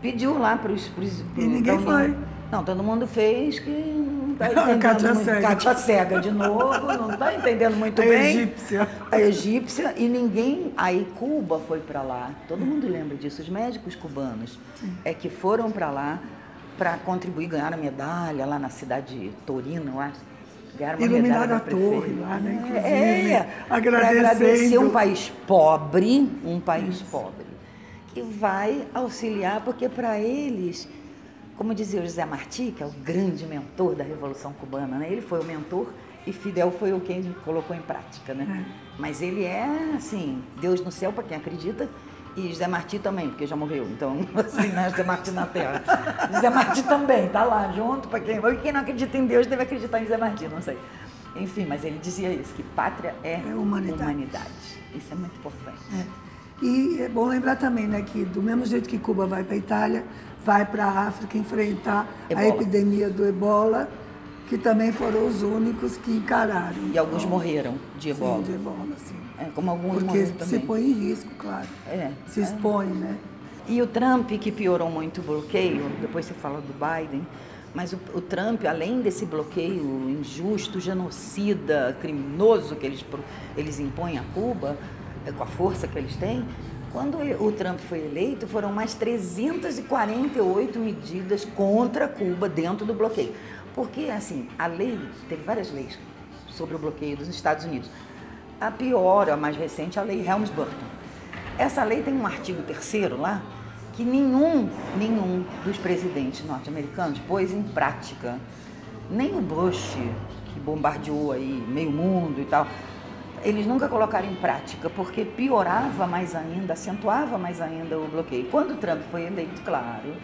Speaker 2: Pediu lá para os.
Speaker 1: E ninguém foi.
Speaker 2: Não, todo mundo fez que não está
Speaker 1: A
Speaker 2: entendendo.
Speaker 1: Cátia
Speaker 2: muito.
Speaker 1: cega.
Speaker 2: Cátia cega de novo, não está entendendo muito
Speaker 1: A
Speaker 2: bem
Speaker 1: egípcia.
Speaker 2: a egípcia e ninguém. Aí Cuba foi para lá. Todo mundo lembra disso. Os médicos cubanos é que foram para lá para contribuir, ganharam medalha lá na cidade de Torino, eu acho. Medalha
Speaker 1: a torre lá, né, inclusive,
Speaker 2: É, pra
Speaker 1: agradecendo.
Speaker 2: agradecer um país pobre, um país pobre, que vai auxiliar, porque para eles, como dizia o José Martí, que é o grande mentor da Revolução Cubana, né? ele foi o mentor e Fidel foi o quem colocou em prática. Né? Mas ele é, assim, Deus no céu para quem acredita, e José Martí também, porque já morreu. Então, [LAUGHS] assim, né? José Martí na Terra. José Martí também, tá lá junto para quem. Quem não acredita em Deus deve acreditar em José Martí, não sei. Enfim, mas ele dizia isso, que pátria é,
Speaker 1: É humanidade.
Speaker 2: humanidade. Isso é muito importante.
Speaker 1: É. E é bom lembrar também, né, que do mesmo jeito que Cuba vai para a Itália, vai para a África enfrentar a
Speaker 2: Ebola.
Speaker 1: epidemia do ebola, que também foram os únicos que encararam.
Speaker 2: E alguns
Speaker 1: Então,
Speaker 2: morreram de ebola.
Speaker 1: Sim, de ebola, sim.
Speaker 2: É, como alguns
Speaker 1: Porque
Speaker 2: morreram
Speaker 1: se
Speaker 2: também.
Speaker 1: põe em risco, claro.
Speaker 2: É.
Speaker 1: Se expõe, né?
Speaker 2: E o Trump, que piorou muito o bloqueio, depois você fala do Biden, mas o, o Trump, além desse bloqueio injusto, genocida, criminoso que eles, eles impõem a Cuba, é, com a força que eles têm, quando o Trump foi eleito, foram mais 348 medidas contra Cuba dentro do bloqueio. Porque, assim, a lei, teve várias leis sobre o bloqueio dos Estados Unidos. A pior, a mais recente, é a lei Helms-Burton. Essa lei tem um artigo terceiro lá que nenhum, nenhum dos presidentes norte-americanos pôs em prática. Nem o Bush, que bombardeou aí meio mundo e tal, eles nunca colocaram em prática, porque piorava mais ainda, acentuava mais ainda o bloqueio. Quando o Trump foi eleito, claro,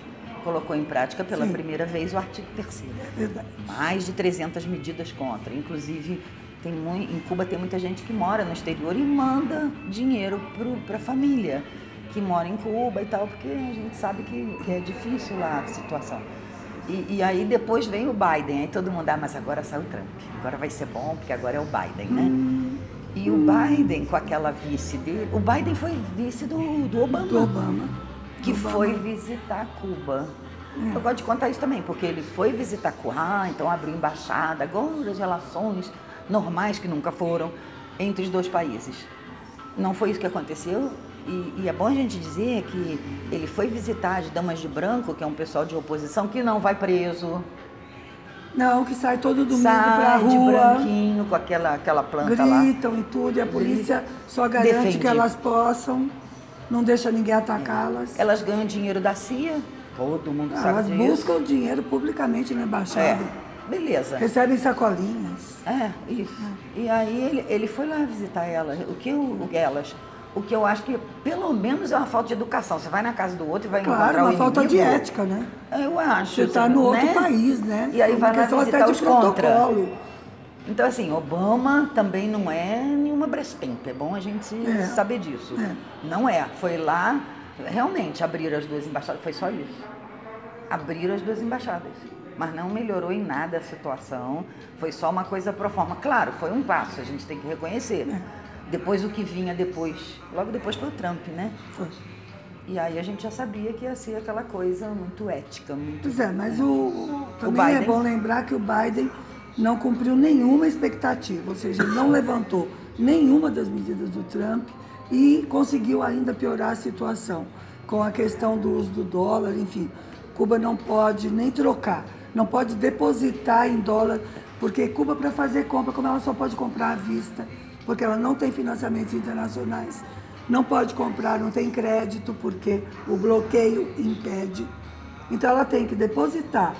Speaker 2: colocou em prática pela
Speaker 1: Sim.
Speaker 2: primeira vez o artigo terceiro
Speaker 1: É verdade.
Speaker 2: mais de 300 medidas contra. Inclusive, tem mui- em Cuba tem muita gente que mora no exterior e manda dinheiro para a família. que mora em Cuba e tal, porque a gente sabe que, que é difícil lá a situação. E, e, aí depois vem o Biden, aí todo mundo, ah, mas agora sai o Trump, agora vai ser bom, porque agora é o Biden, né? Hum, e hum. o Biden, com aquela vice dele, o Biden foi vice do, do Obama.
Speaker 1: Do Obama.
Speaker 2: Que Obama. foi visitar Cuba. É. Eu gosto de contar isso também, porque ele foi visitar Cuba, então abriu embaixada, agora as relações normais que nunca foram entre os dois países. Não foi isso que aconteceu, e, e, é bom a gente dizer que ele foi visitar as Damas de Branco, que é um pessoal de oposição que não vai preso.
Speaker 1: Não, que sai todo domingo sai pra rua.
Speaker 2: de branquinho, com aquela, aquela planta
Speaker 1: gritam
Speaker 2: lá.
Speaker 1: Gritam e tudo, e a polícia só garante Defende. que elas possam, não deixa ninguém atacá-las.
Speaker 2: Elas ganham dinheiro da CIA, todo mundo
Speaker 1: ah,
Speaker 2: sabe
Speaker 1: Elas
Speaker 2: disso.
Speaker 1: buscam dinheiro publicamente na embaixada. É.
Speaker 2: Beleza.
Speaker 1: Recebem sacolinhas.
Speaker 2: É, isso. É. E aí ele, ele foi lá visitar elas. O que o, elas? O que eu acho que pelo menos é uma falta de educação. Você vai na casa do outro e vai
Speaker 1: claro,
Speaker 2: encontrar
Speaker 1: uma
Speaker 2: o
Speaker 1: falta de ética, né?
Speaker 2: Eu acho.
Speaker 1: Você está no né? outro país, né?
Speaker 2: E aí vai lá visitar
Speaker 1: até
Speaker 2: os contra. Então, assim, Obama também não é nenhuma Brastemp. É bom a gente
Speaker 1: É.
Speaker 2: saber disso.
Speaker 1: É.
Speaker 2: Não é. Foi lá, realmente, abrir as duas embaixadas. Foi só isso. Abrir as duas embaixadas. Mas não melhorou em nada a situação. Foi só uma coisa pro forma. Claro, foi um passo, a gente tem que reconhecer.
Speaker 1: É.
Speaker 2: Depois o que vinha depois. Logo depois foi o Trump, né?
Speaker 1: Foi.
Speaker 2: E aí a gente já sabia que ia ser aquela coisa muito ética, muito.
Speaker 1: Pois é, mas o, o- também é
Speaker 2: Biden?
Speaker 1: bom lembrar que o Biden não cumpriu nenhuma expectativa, ou seja, ele não [COUGHS] levantou nenhuma das medidas do Trump e conseguiu ainda piorar a situação com a questão do uso do dólar, enfim. Cuba não pode nem trocar, não pode depositar em dólar, porque Cuba para fazer compra, como ela só pode comprar à vista, porque ela não tem financiamentos internacionais, não pode comprar, não tem crédito, porque o bloqueio impede. Então ela tem que depositar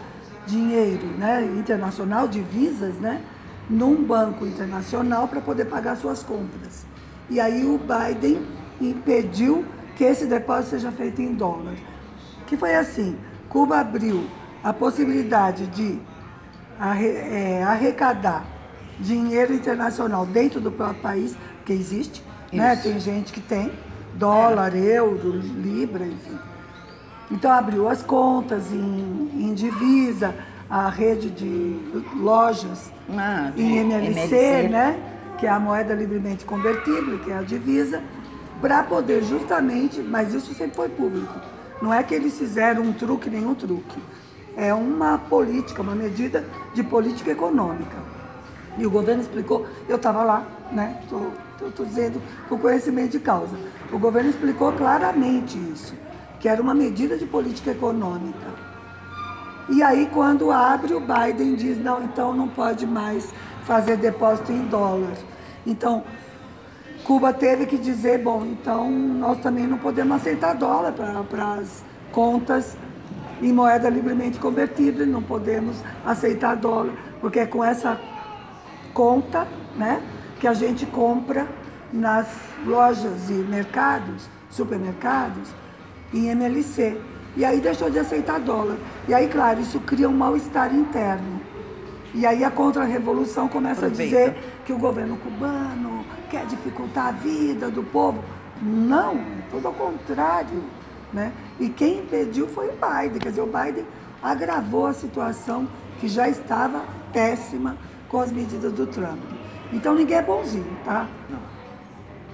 Speaker 1: dinheiro né, internacional, divisas, né, num banco internacional para poder pagar suas compras. E aí o Biden impediu que esse depósito seja feito em dólar. Que foi assim, Cuba abriu a possibilidade de é, arrecadar dinheiro internacional dentro do próprio país, que existe, né? Tem gente que tem dólar, euro, libra, enfim. Então abriu as contas em, em divisa, a rede de lojas
Speaker 2: Ah,
Speaker 1: em MLC, né? Que é a moeda livremente convertível, que é a divisa, para poder justamente, mas isso sempre foi público. Não é que eles fizeram um truque, nenhum truque. É uma política, uma medida de política econômica. E o governo explicou, eu estava lá, né? Estou dizendo com conhecimento de causa. O governo explicou claramente isso, que era uma medida de política econômica. E aí, quando abre, o Biden diz: não, então não pode mais fazer depósito em dólar. Então, Cuba teve que dizer: bom, então nós também não podemos aceitar dólar para as contas em moeda livremente convertível, não podemos aceitar dólar, porque é com essa conta né, que a gente compra nas lojas e mercados, supermercados, em MLC. E aí deixou de aceitar dólar. E aí, claro, isso cria um mal-estar interno. E aí a contra-revolução começa
Speaker 2: Aproveita.
Speaker 1: a dizer que o governo cubano quer dificultar a vida do povo. Não, é tudo ao contrário. Né? E quem impediu foi o Biden. Quer dizer, o Biden agravou a situação que já estava péssima com as medidas do Trump. Então ninguém é bonzinho, tá?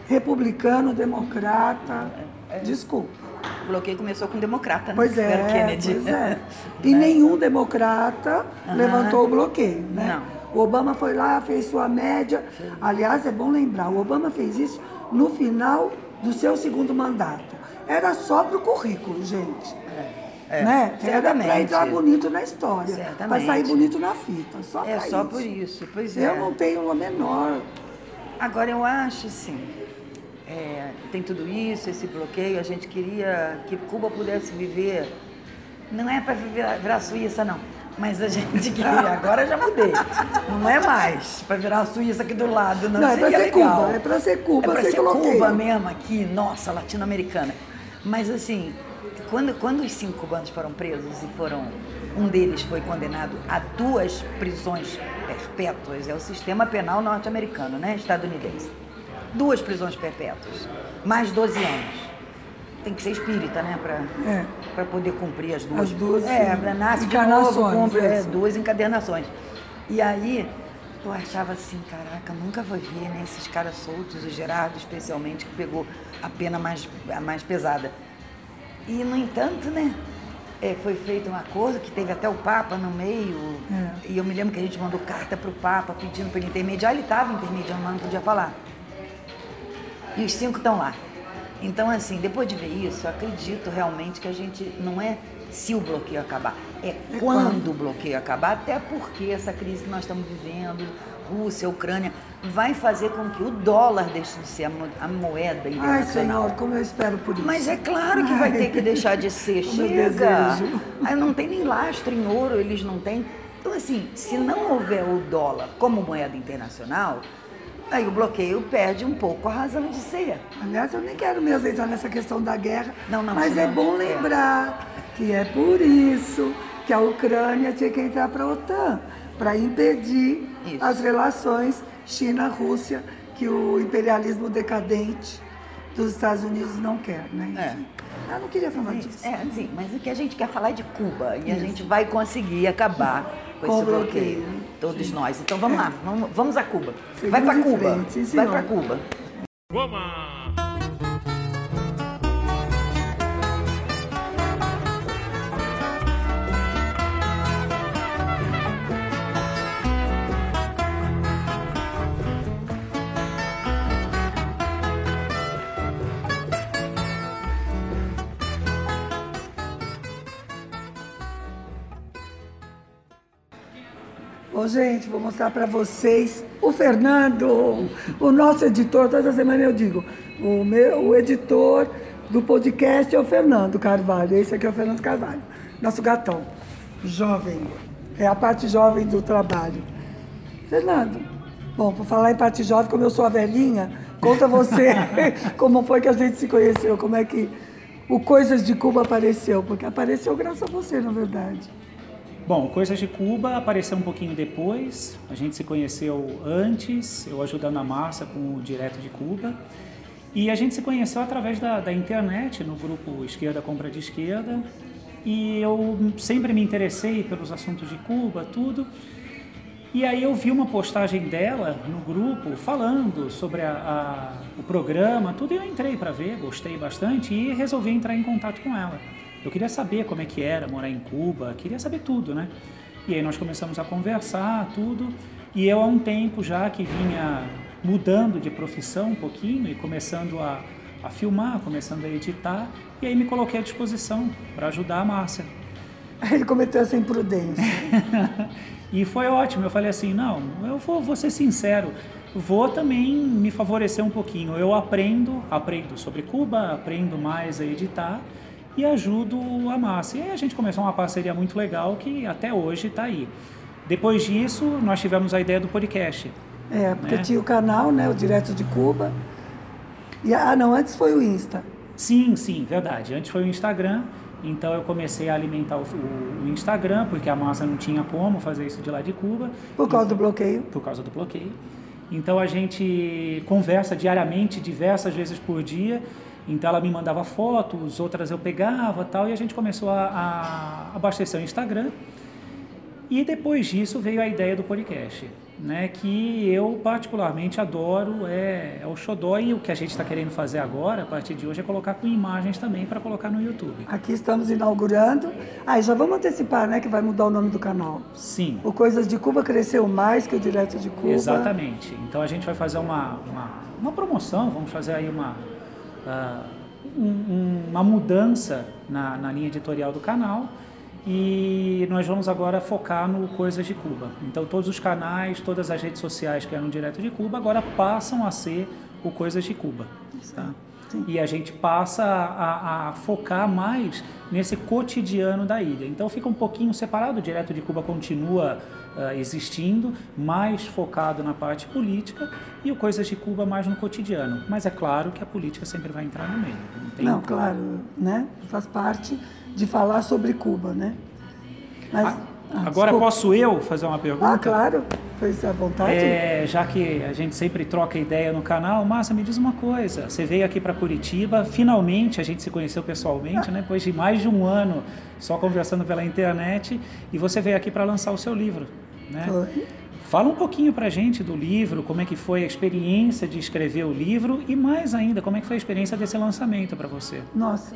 Speaker 1: Republicano, democrata, desculpa.
Speaker 2: O bloqueio começou com democrata, né?
Speaker 1: Pois é,
Speaker 2: Kennedy.
Speaker 1: pois é. [LAUGHS] E nenhum democrata
Speaker 2: Aham.
Speaker 1: levantou o bloqueio, né?
Speaker 2: Não.
Speaker 1: O Obama foi lá, fez sua média. Aliás, é bom lembrar, o Obama fez isso no final do seu segundo mandato. Era só pro currículo, gente.
Speaker 2: É,
Speaker 1: né? Era para entrar bonito na história. Para sair bonito na fita. Só
Speaker 2: É só
Speaker 1: isso.
Speaker 2: por isso, pois é.
Speaker 1: Eu não tenho a menor.
Speaker 2: Agora eu acho assim, é, tem tudo isso, esse bloqueio, a gente queria que Cuba pudesse viver, não é para virar, virar Suíça não, mas a [LAUGHS] gente queria, agora já mudei, não é mais para virar a Suíça aqui do lado, não,
Speaker 1: Não, é pra
Speaker 2: seria
Speaker 1: ser
Speaker 2: legal.
Speaker 1: Cuba, é pra ser Cuba,
Speaker 2: É
Speaker 1: sem
Speaker 2: ser
Speaker 1: bloqueio.
Speaker 2: Cuba mesmo aqui, nossa, latino-americana. Mas assim, quando, quando os cinco cubanos foram presos e foram, um deles foi condenado a duas prisões perpétuas, é o sistema penal norte-americano, né, estadunidense. Duas prisões perpétuas, mais 12 anos. tem que ser espírita, né? Para
Speaker 1: É.
Speaker 2: poder cumprir as duas.
Speaker 1: As duas,
Speaker 2: É, nasce de
Speaker 1: Encarnações,
Speaker 2: novo, cumpre é, duas encadernações. E aí eu achava assim, caraca, nunca vou ver né, esses caras soltos, o Gerardo especialmente, que pegou a pena mais, a mais pesada. E, no entanto, né, é, foi feito um acordo que teve até o Papa no meio.
Speaker 1: É.
Speaker 2: E eu me lembro que a gente mandou carta para o Papa pedindo para ele intermediar. Ele estava intermediando, mas não podia falar. E os cinco estão lá. Então, assim, depois de ver isso, eu acredito realmente que a gente não é se o bloqueio acabar, é quando o bloqueio acabar, até porque essa crise que nós estamos vivendo, Rússia, Ucrânia, vai fazer com que o dólar deixe de ser a mo- a moeda
Speaker 1: Ai,
Speaker 2: internacional.
Speaker 1: Senhor, como eu espero por isso.
Speaker 2: Mas é claro que vai ter que [LAUGHS] deixar de ser. Chega! Aí não tem nem lastro em ouro, eles não têm. Então, assim, se não houver o dólar como moeda internacional, aí o bloqueio perde um pouco a razão de ser.
Speaker 1: Aliás, eu nem quero mesmo entrar nessa questão da guerra,
Speaker 2: Não, não,
Speaker 1: mas é
Speaker 2: senão-
Speaker 1: bom
Speaker 2: é.
Speaker 1: lembrar que é por isso que a Ucrânia tinha que entrar para a OTAN, para impedir
Speaker 2: Isso.
Speaker 1: as relações China-Rússia, que o imperialismo decadente dos Estados Unidos não quer, né?
Speaker 2: É.
Speaker 1: Eu não queria falar disso.
Speaker 2: É, sim, mas o que a gente quer falar é de Cuba e a gente vai conseguir acabar com,
Speaker 1: Com
Speaker 2: esse
Speaker 1: bloqueio.
Speaker 2: bloqueio. Todos nós. Então vamos
Speaker 1: É.
Speaker 2: lá, vamos, vamos a Cuba.
Speaker 1: Seguimos
Speaker 2: vai para Cuba.
Speaker 1: frente, sim,
Speaker 2: vai para Cuba.
Speaker 1: Ô, gente, vou mostrar para vocês o Fernando, o nosso editor. Toda semana eu digo, o, meu, o editor do podcast é o Fernando Carvalho. Esse aqui é o Fernando Carvalho, nosso gatão, jovem. É a parte jovem do trabalho. Fernando, bom, por falar em parte jovem, como eu sou a velhinha, conta você [LAUGHS] como foi que a gente se conheceu, como é que o Coisas de Cuba apareceu, porque apareceu graças a você, na verdade.
Speaker 3: Bom, Coisas de Cuba apareceu um pouquinho depois. A gente se conheceu antes, eu ajudando a Márcia com o Direto de Cuba. E a gente se conheceu através da, da internet, no grupo Esquerda Compra de Esquerda. E eu sempre me interessei pelos assuntos de Cuba, tudo. E aí eu vi uma postagem dela no grupo falando sobre a- a- o programa, tudo, e eu entrei para ver, gostei bastante e resolvi entrar em contato com ela. Eu queria saber como é que era morar em Cuba, queria saber tudo, né? E aí nós começamos a conversar, tudo, e eu há um tempo já que vinha mudando de profissão um pouquinho e começando a, a filmar, começando a editar, e aí me coloquei à disposição para ajudar a Márcia. [LAUGHS]
Speaker 1: Ele cometeu essa imprudência. [LAUGHS]
Speaker 3: E foi ótimo. Eu falei assim: não, eu vou, vou ser sincero, vou também me favorecer um pouquinho. Eu aprendo, aprendo sobre Cuba, aprendo mais a editar e ajudo a Márcia. E aí a gente começou uma parceria muito legal que até hoje está aí. Depois disso, nós tivemos a ideia do podcast.
Speaker 1: É, porque
Speaker 3: Né?
Speaker 1: tinha o canal, né, o Direto de Cuba. E, ah, não, antes foi o Insta.
Speaker 3: Sim, sim, verdade. Antes foi o Instagram, então eu comecei a alimentar o, o- o Instagram, porque a Márcia não tinha como fazer isso de lá de Cuba.
Speaker 1: Por causa do bloqueio.
Speaker 3: por causa do bloqueio. Então a gente conversa diariamente, diversas vezes por dia. Então ela me mandava fotos, outras eu pegava tal, e a gente começou a, a abastecer o Instagram. E depois disso veio a ideia do podcast, né? Que eu particularmente adoro, é, é o xodó e o que a gente está querendo fazer agora, a partir de hoje, é colocar com imagens também para colocar no YouTube.
Speaker 1: Aqui estamos inaugurando. Ah, já vamos antecipar, né, que vai mudar o nome do canal.
Speaker 3: Sim.
Speaker 1: O Coisas de Cuba cresceu mais que o Direto de Cuba.
Speaker 3: Exatamente. Então a gente vai fazer uma, uma, uma promoção, vamos fazer aí uma, um- um- uma mudança na, na linha editorial do canal e nós vamos agora focar no Coisas de Cuba. Então todos os canais, todas as redes sociais que eram direto de Cuba agora passam a ser o Coisas de Cuba. Tá?
Speaker 1: Sim.
Speaker 3: E a gente passa a, a focar mais nesse cotidiano da ilha. Então fica um pouquinho separado, o Direto de Cuba continua ah, existindo, mais focado na parte política, e o Coisas de Cuba mais no cotidiano. Mas é claro que a política sempre vai entrar no meio. Não, tem
Speaker 1: Não, claro, né? Faz parte de falar sobre Cuba, né? Mas
Speaker 3: A- Ah, Agora desculpa. posso eu fazer uma pergunta?
Speaker 1: Ah, claro, foi à vontade.
Speaker 3: É, já que a gente sempre troca ideia no canal, Márcia, me diz uma coisa. Você veio aqui para Curitiba, finalmente a gente se conheceu pessoalmente, né? Depois de mais de um ano só conversando pela internet, e você veio aqui para lançar o seu livro, né? Foi. Fala um pouquinho para a gente do livro, como é que foi a experiência de escrever o livro e mais ainda, como é que foi a experiência desse lançamento para você?
Speaker 1: Nossa,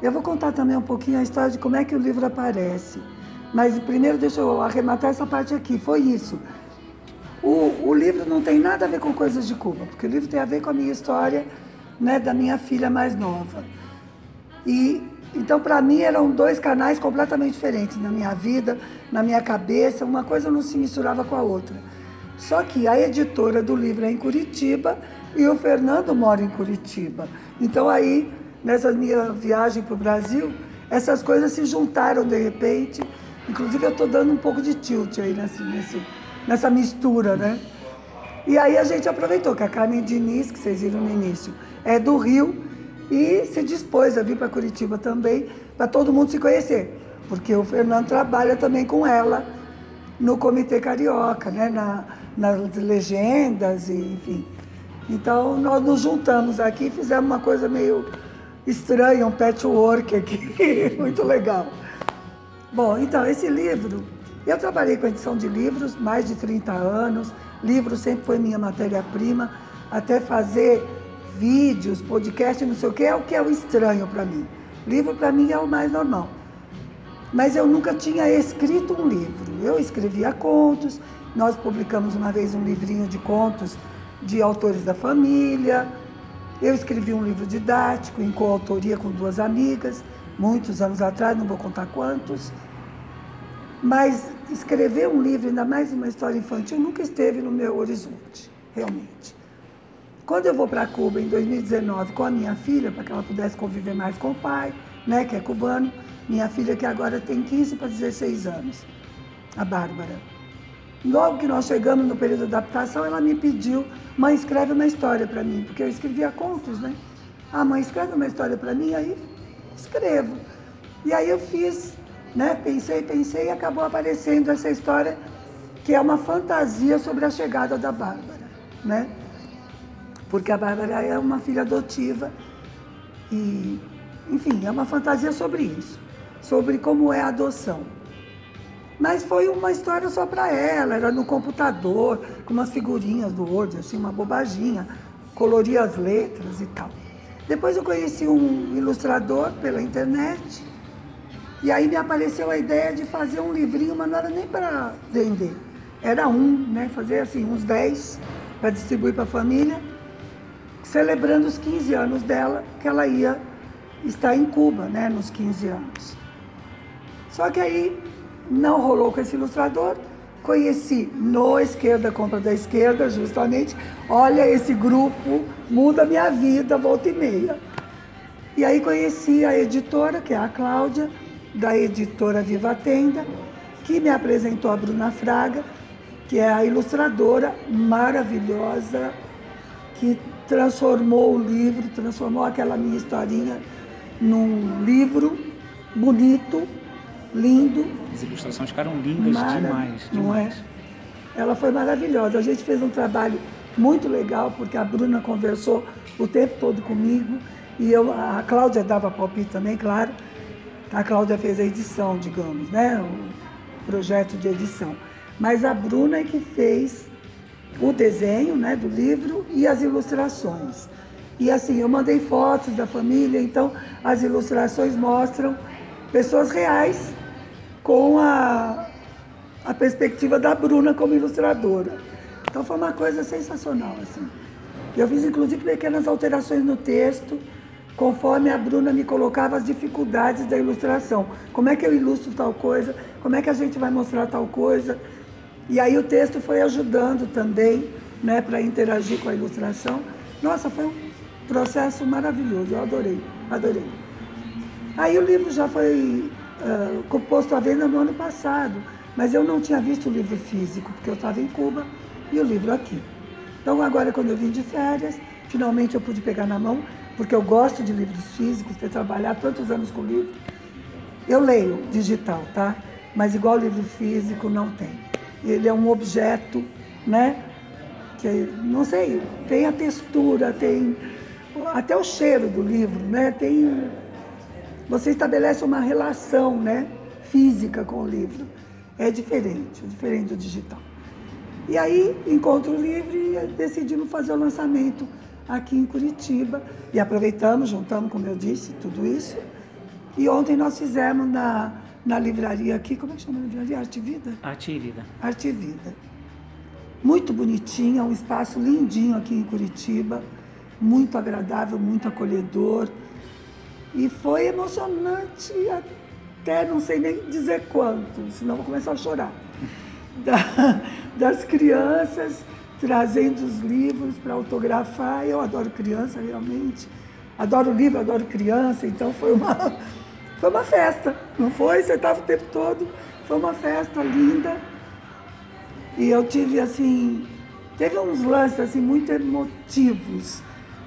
Speaker 1: eu vou contar também um pouquinho a história de como é que o livro aparece. Mas primeiro deixa eu arrematar essa parte aqui. Foi isso. O, o livro não tem nada a ver com coisas de Cuba, porque o livro tem a ver com a minha história, né, da minha filha mais nova. E então para mim eram dois canais completamente diferentes na minha vida, na minha cabeça, uma coisa não se misturava com a outra. Só que a editora do livro é em Curitiba e o Fernando mora em Curitiba. Então aí, nessa minha viagem para o Brasil, essas coisas se juntaram de repente Inclusive eu estou dando um pouco de tilt aí nesse, nesse, nessa mistura, né? E aí a gente aproveitou que a Carmen Diniz, que vocês viram no início, é do Rio e se dispôs a vir para Curitiba também, para todo mundo se conhecer. Porque o Fernando trabalha também com ela no Comitê Carioca, né? Na, nas legendas, enfim. Então nós nos juntamos aqui e fizemos uma coisa meio estranha, um patchwork aqui, [LAUGHS] muito legal. Bom, então, esse livro, eu trabalhei com edição de livros mais de 30 anos, livro sempre foi minha matéria-prima, até fazer vídeos, podcast, não sei o que, é o que é o estranho para mim. Livro para mim é o mais normal. Mas eu nunca tinha escrito um livro. Eu escrevia contos, nós publicamos uma vez um livrinho de contos de autores da família. Eu escrevi um livro didático em coautoria com duas amigas muitos anos atrás, não vou contar quantos. Mas escrever um livro, ainda mais uma história infantil, nunca esteve no meu horizonte, realmente. Quando eu vou para Cuba em 2019 com a minha filha, para que ela pudesse conviver mais com o pai, né, que é cubano, minha filha que agora tem 15 para 16 anos, a Bárbara. Logo que nós chegamos no período de adaptação, ela me pediu, mãe, escreve uma história para mim, porque eu escrevia contos, né? Ah, mãe, escreve uma história para mim, aí escrevo. E aí eu fiz, né? Pensei, pensei e acabou aparecendo essa história que é uma fantasia sobre a chegada da Bárbara, né? Porque a Bárbara é uma filha adotiva e, enfim, é uma fantasia sobre isso, sobre como é a adoção. Mas foi uma história só para ela, era no computador, com umas figurinhas do Word, assim, uma bobaginha, coloria as letras e tal. Depois eu conheci um ilustrador pela internet e aí me apareceu a ideia de fazer um livrinho, mas não era nem para vender. Era um, né? Fazer assim, uns 10 para distribuir para a família, celebrando os 15 anos dela, que ela ia estar em Cuba, né? Nos 15 anos. Só que aí não rolou com esse ilustrador conheci no Esquerda Compra da Esquerda, justamente, olha, esse grupo muda minha vida, volta e meia. E aí conheci a editora, que é a Cláudia, da editora Viva Tenda, que me apresentou a Bruna Fraga, que é a ilustradora maravilhosa, que transformou o livro, transformou aquela minha historinha num livro bonito, lindo.
Speaker 3: As ilustrações ficaram lindas Mara, demais,
Speaker 1: Não é? Ela foi maravilhosa. A gente fez um trabalho muito legal, porque a Bruna conversou o tempo todo comigo. E eu, a Cláudia dava palpite também, claro. A Cláudia fez a edição, digamos, né? O projeto de edição. Mas a Bruna é que fez o desenho né, do livro e as ilustrações. E assim, eu mandei fotos da família, então as ilustrações mostram pessoas reais com a, a perspectiva da Bruna como ilustradora. Então foi uma coisa sensacional, assim. Eu fiz inclusive pequenas alterações no texto, conforme a Bruna me colocava as dificuldades da ilustração. Como é que eu ilustro tal coisa? Como é que a gente vai mostrar tal coisa? E aí o texto foi ajudando também, né, para interagir com a ilustração. Nossa, foi um processo maravilhoso, eu adorei, adorei. Aí o livro já foi uh, posto à venda no ano passado, mas eu não tinha visto o livro físico, porque eu estava em Cuba e o livro aqui. Então agora quando eu vim de férias, finalmente eu pude pegar na mão, porque eu gosto de livros físicos, ter trabalhado tantos anos com livro. Eu leio digital, tá? mas igual livro físico não tem. Ele é um objeto, né? Que não sei, tem a textura, tem até o cheiro do livro, né? Tem você estabelece uma relação, né, física com o livro. É diferente, é diferente do digital. E aí, Encontro Livre, decidimos fazer o lançamento aqui em Curitiba. E aproveitamos, juntamos, como eu disse, tudo isso. E ontem nós fizemos na, na livraria aqui, como é que chama a livraria? Arte Vida?
Speaker 3: Arte Vida.
Speaker 1: Arte Vida. Muito bonitinha, um espaço lindinho aqui em Curitiba, muito agradável, muito acolhedor. E foi emocionante até não sei nem dizer quanto, senão vou começar a chorar. [LAUGHS] Da, das crianças trazendo os livros para autografar. Eu adoro criança, realmente. Adoro livro, adoro criança, então foi uma, [LAUGHS] foi uma festa, não foi? Você estava o tempo todo, foi uma festa linda. E eu tive assim, teve uns lances assim muito emotivos.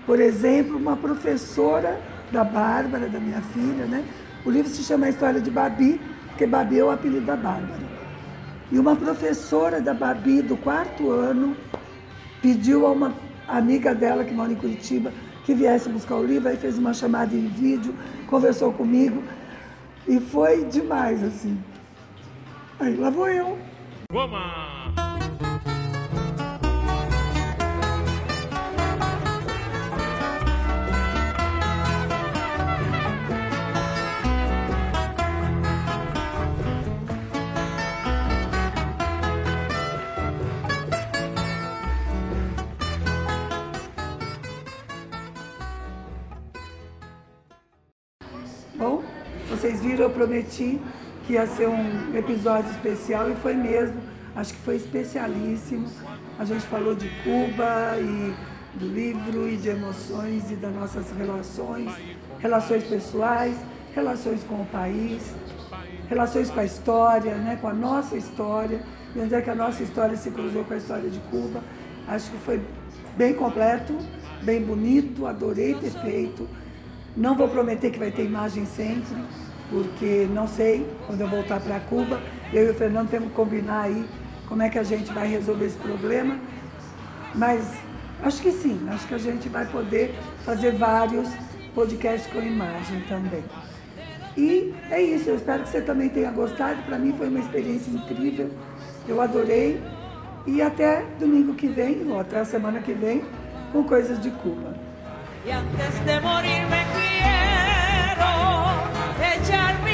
Speaker 1: Por exemplo, uma professora da Bárbara, da minha filha, né? O livro se chama A História de Babi, porque Babi é o apelido da Bárbara. E uma professora da Babi do quarto ano pediu a uma amiga dela que mora em Curitiba que viesse buscar o livro, aí fez uma chamada em vídeo, conversou comigo e foi demais assim. Aí lá vou eu. Woman. Eu prometi que ia ser um episódio especial e foi mesmo. Acho que foi especialíssimo. A gente falou de Cuba e do livro e de emoções e das nossas relações, relações pessoais, relações com o país, relações com a história, né, com a nossa história, e onde é que a nossa história se cruzou com a história de Cuba. Acho que foi bem completo, bem bonito, adorei ter feito. Não vou prometer que vai ter imagem sempre, porque não sei, quando eu voltar para Cuba, eu e o Fernando temos que combinar aí como é que a gente vai resolver esse problema. Mas acho que sim, acho que a gente vai poder fazer vários podcasts com imagem também. E é isso, eu espero que você também tenha gostado. Para mim foi uma experiência incrível, eu adorei. E até domingo que vem, ou até a semana que vem, com coisas de Cuba. E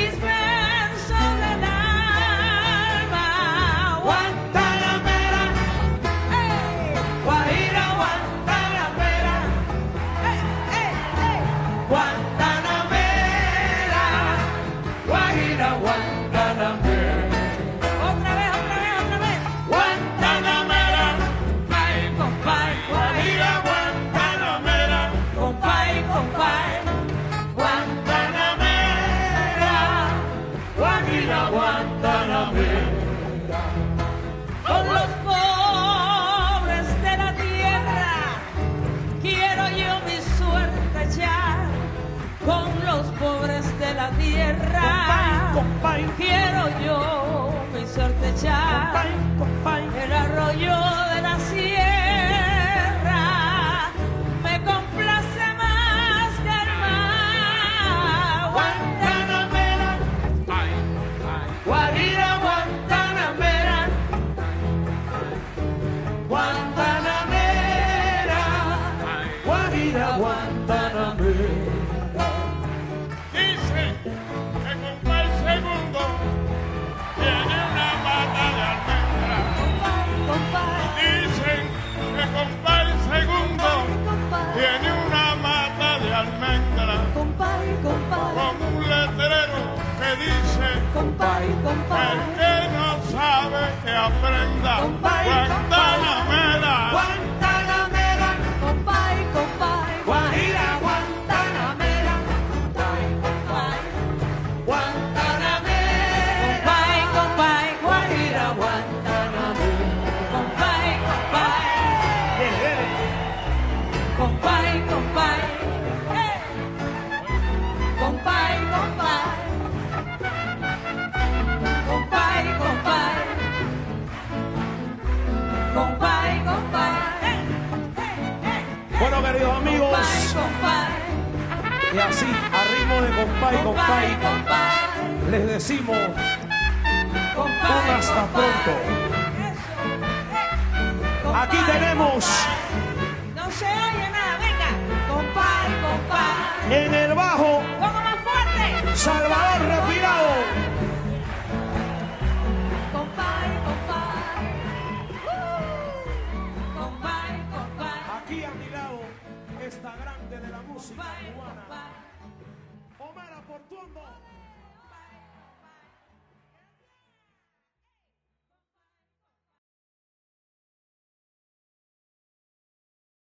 Speaker 1: ir Guantánamo. Dice que con el segundo tiene una pata de almendra. Dicen que con el segundo tiene una mata de almendra.
Speaker 4: Con un letrero que dice el que no sabe que aprenda. Guantanamera.
Speaker 5: Y así, a ritmo de compay, compay, les decimos un hasta pronto. Aquí tenemos
Speaker 4: No se oye nada, venga. Compay, compay.
Speaker 5: en el bajo
Speaker 4: Pongo más fuerte.
Speaker 5: Salvador esta grande de la música cubana. Omar Portuondo.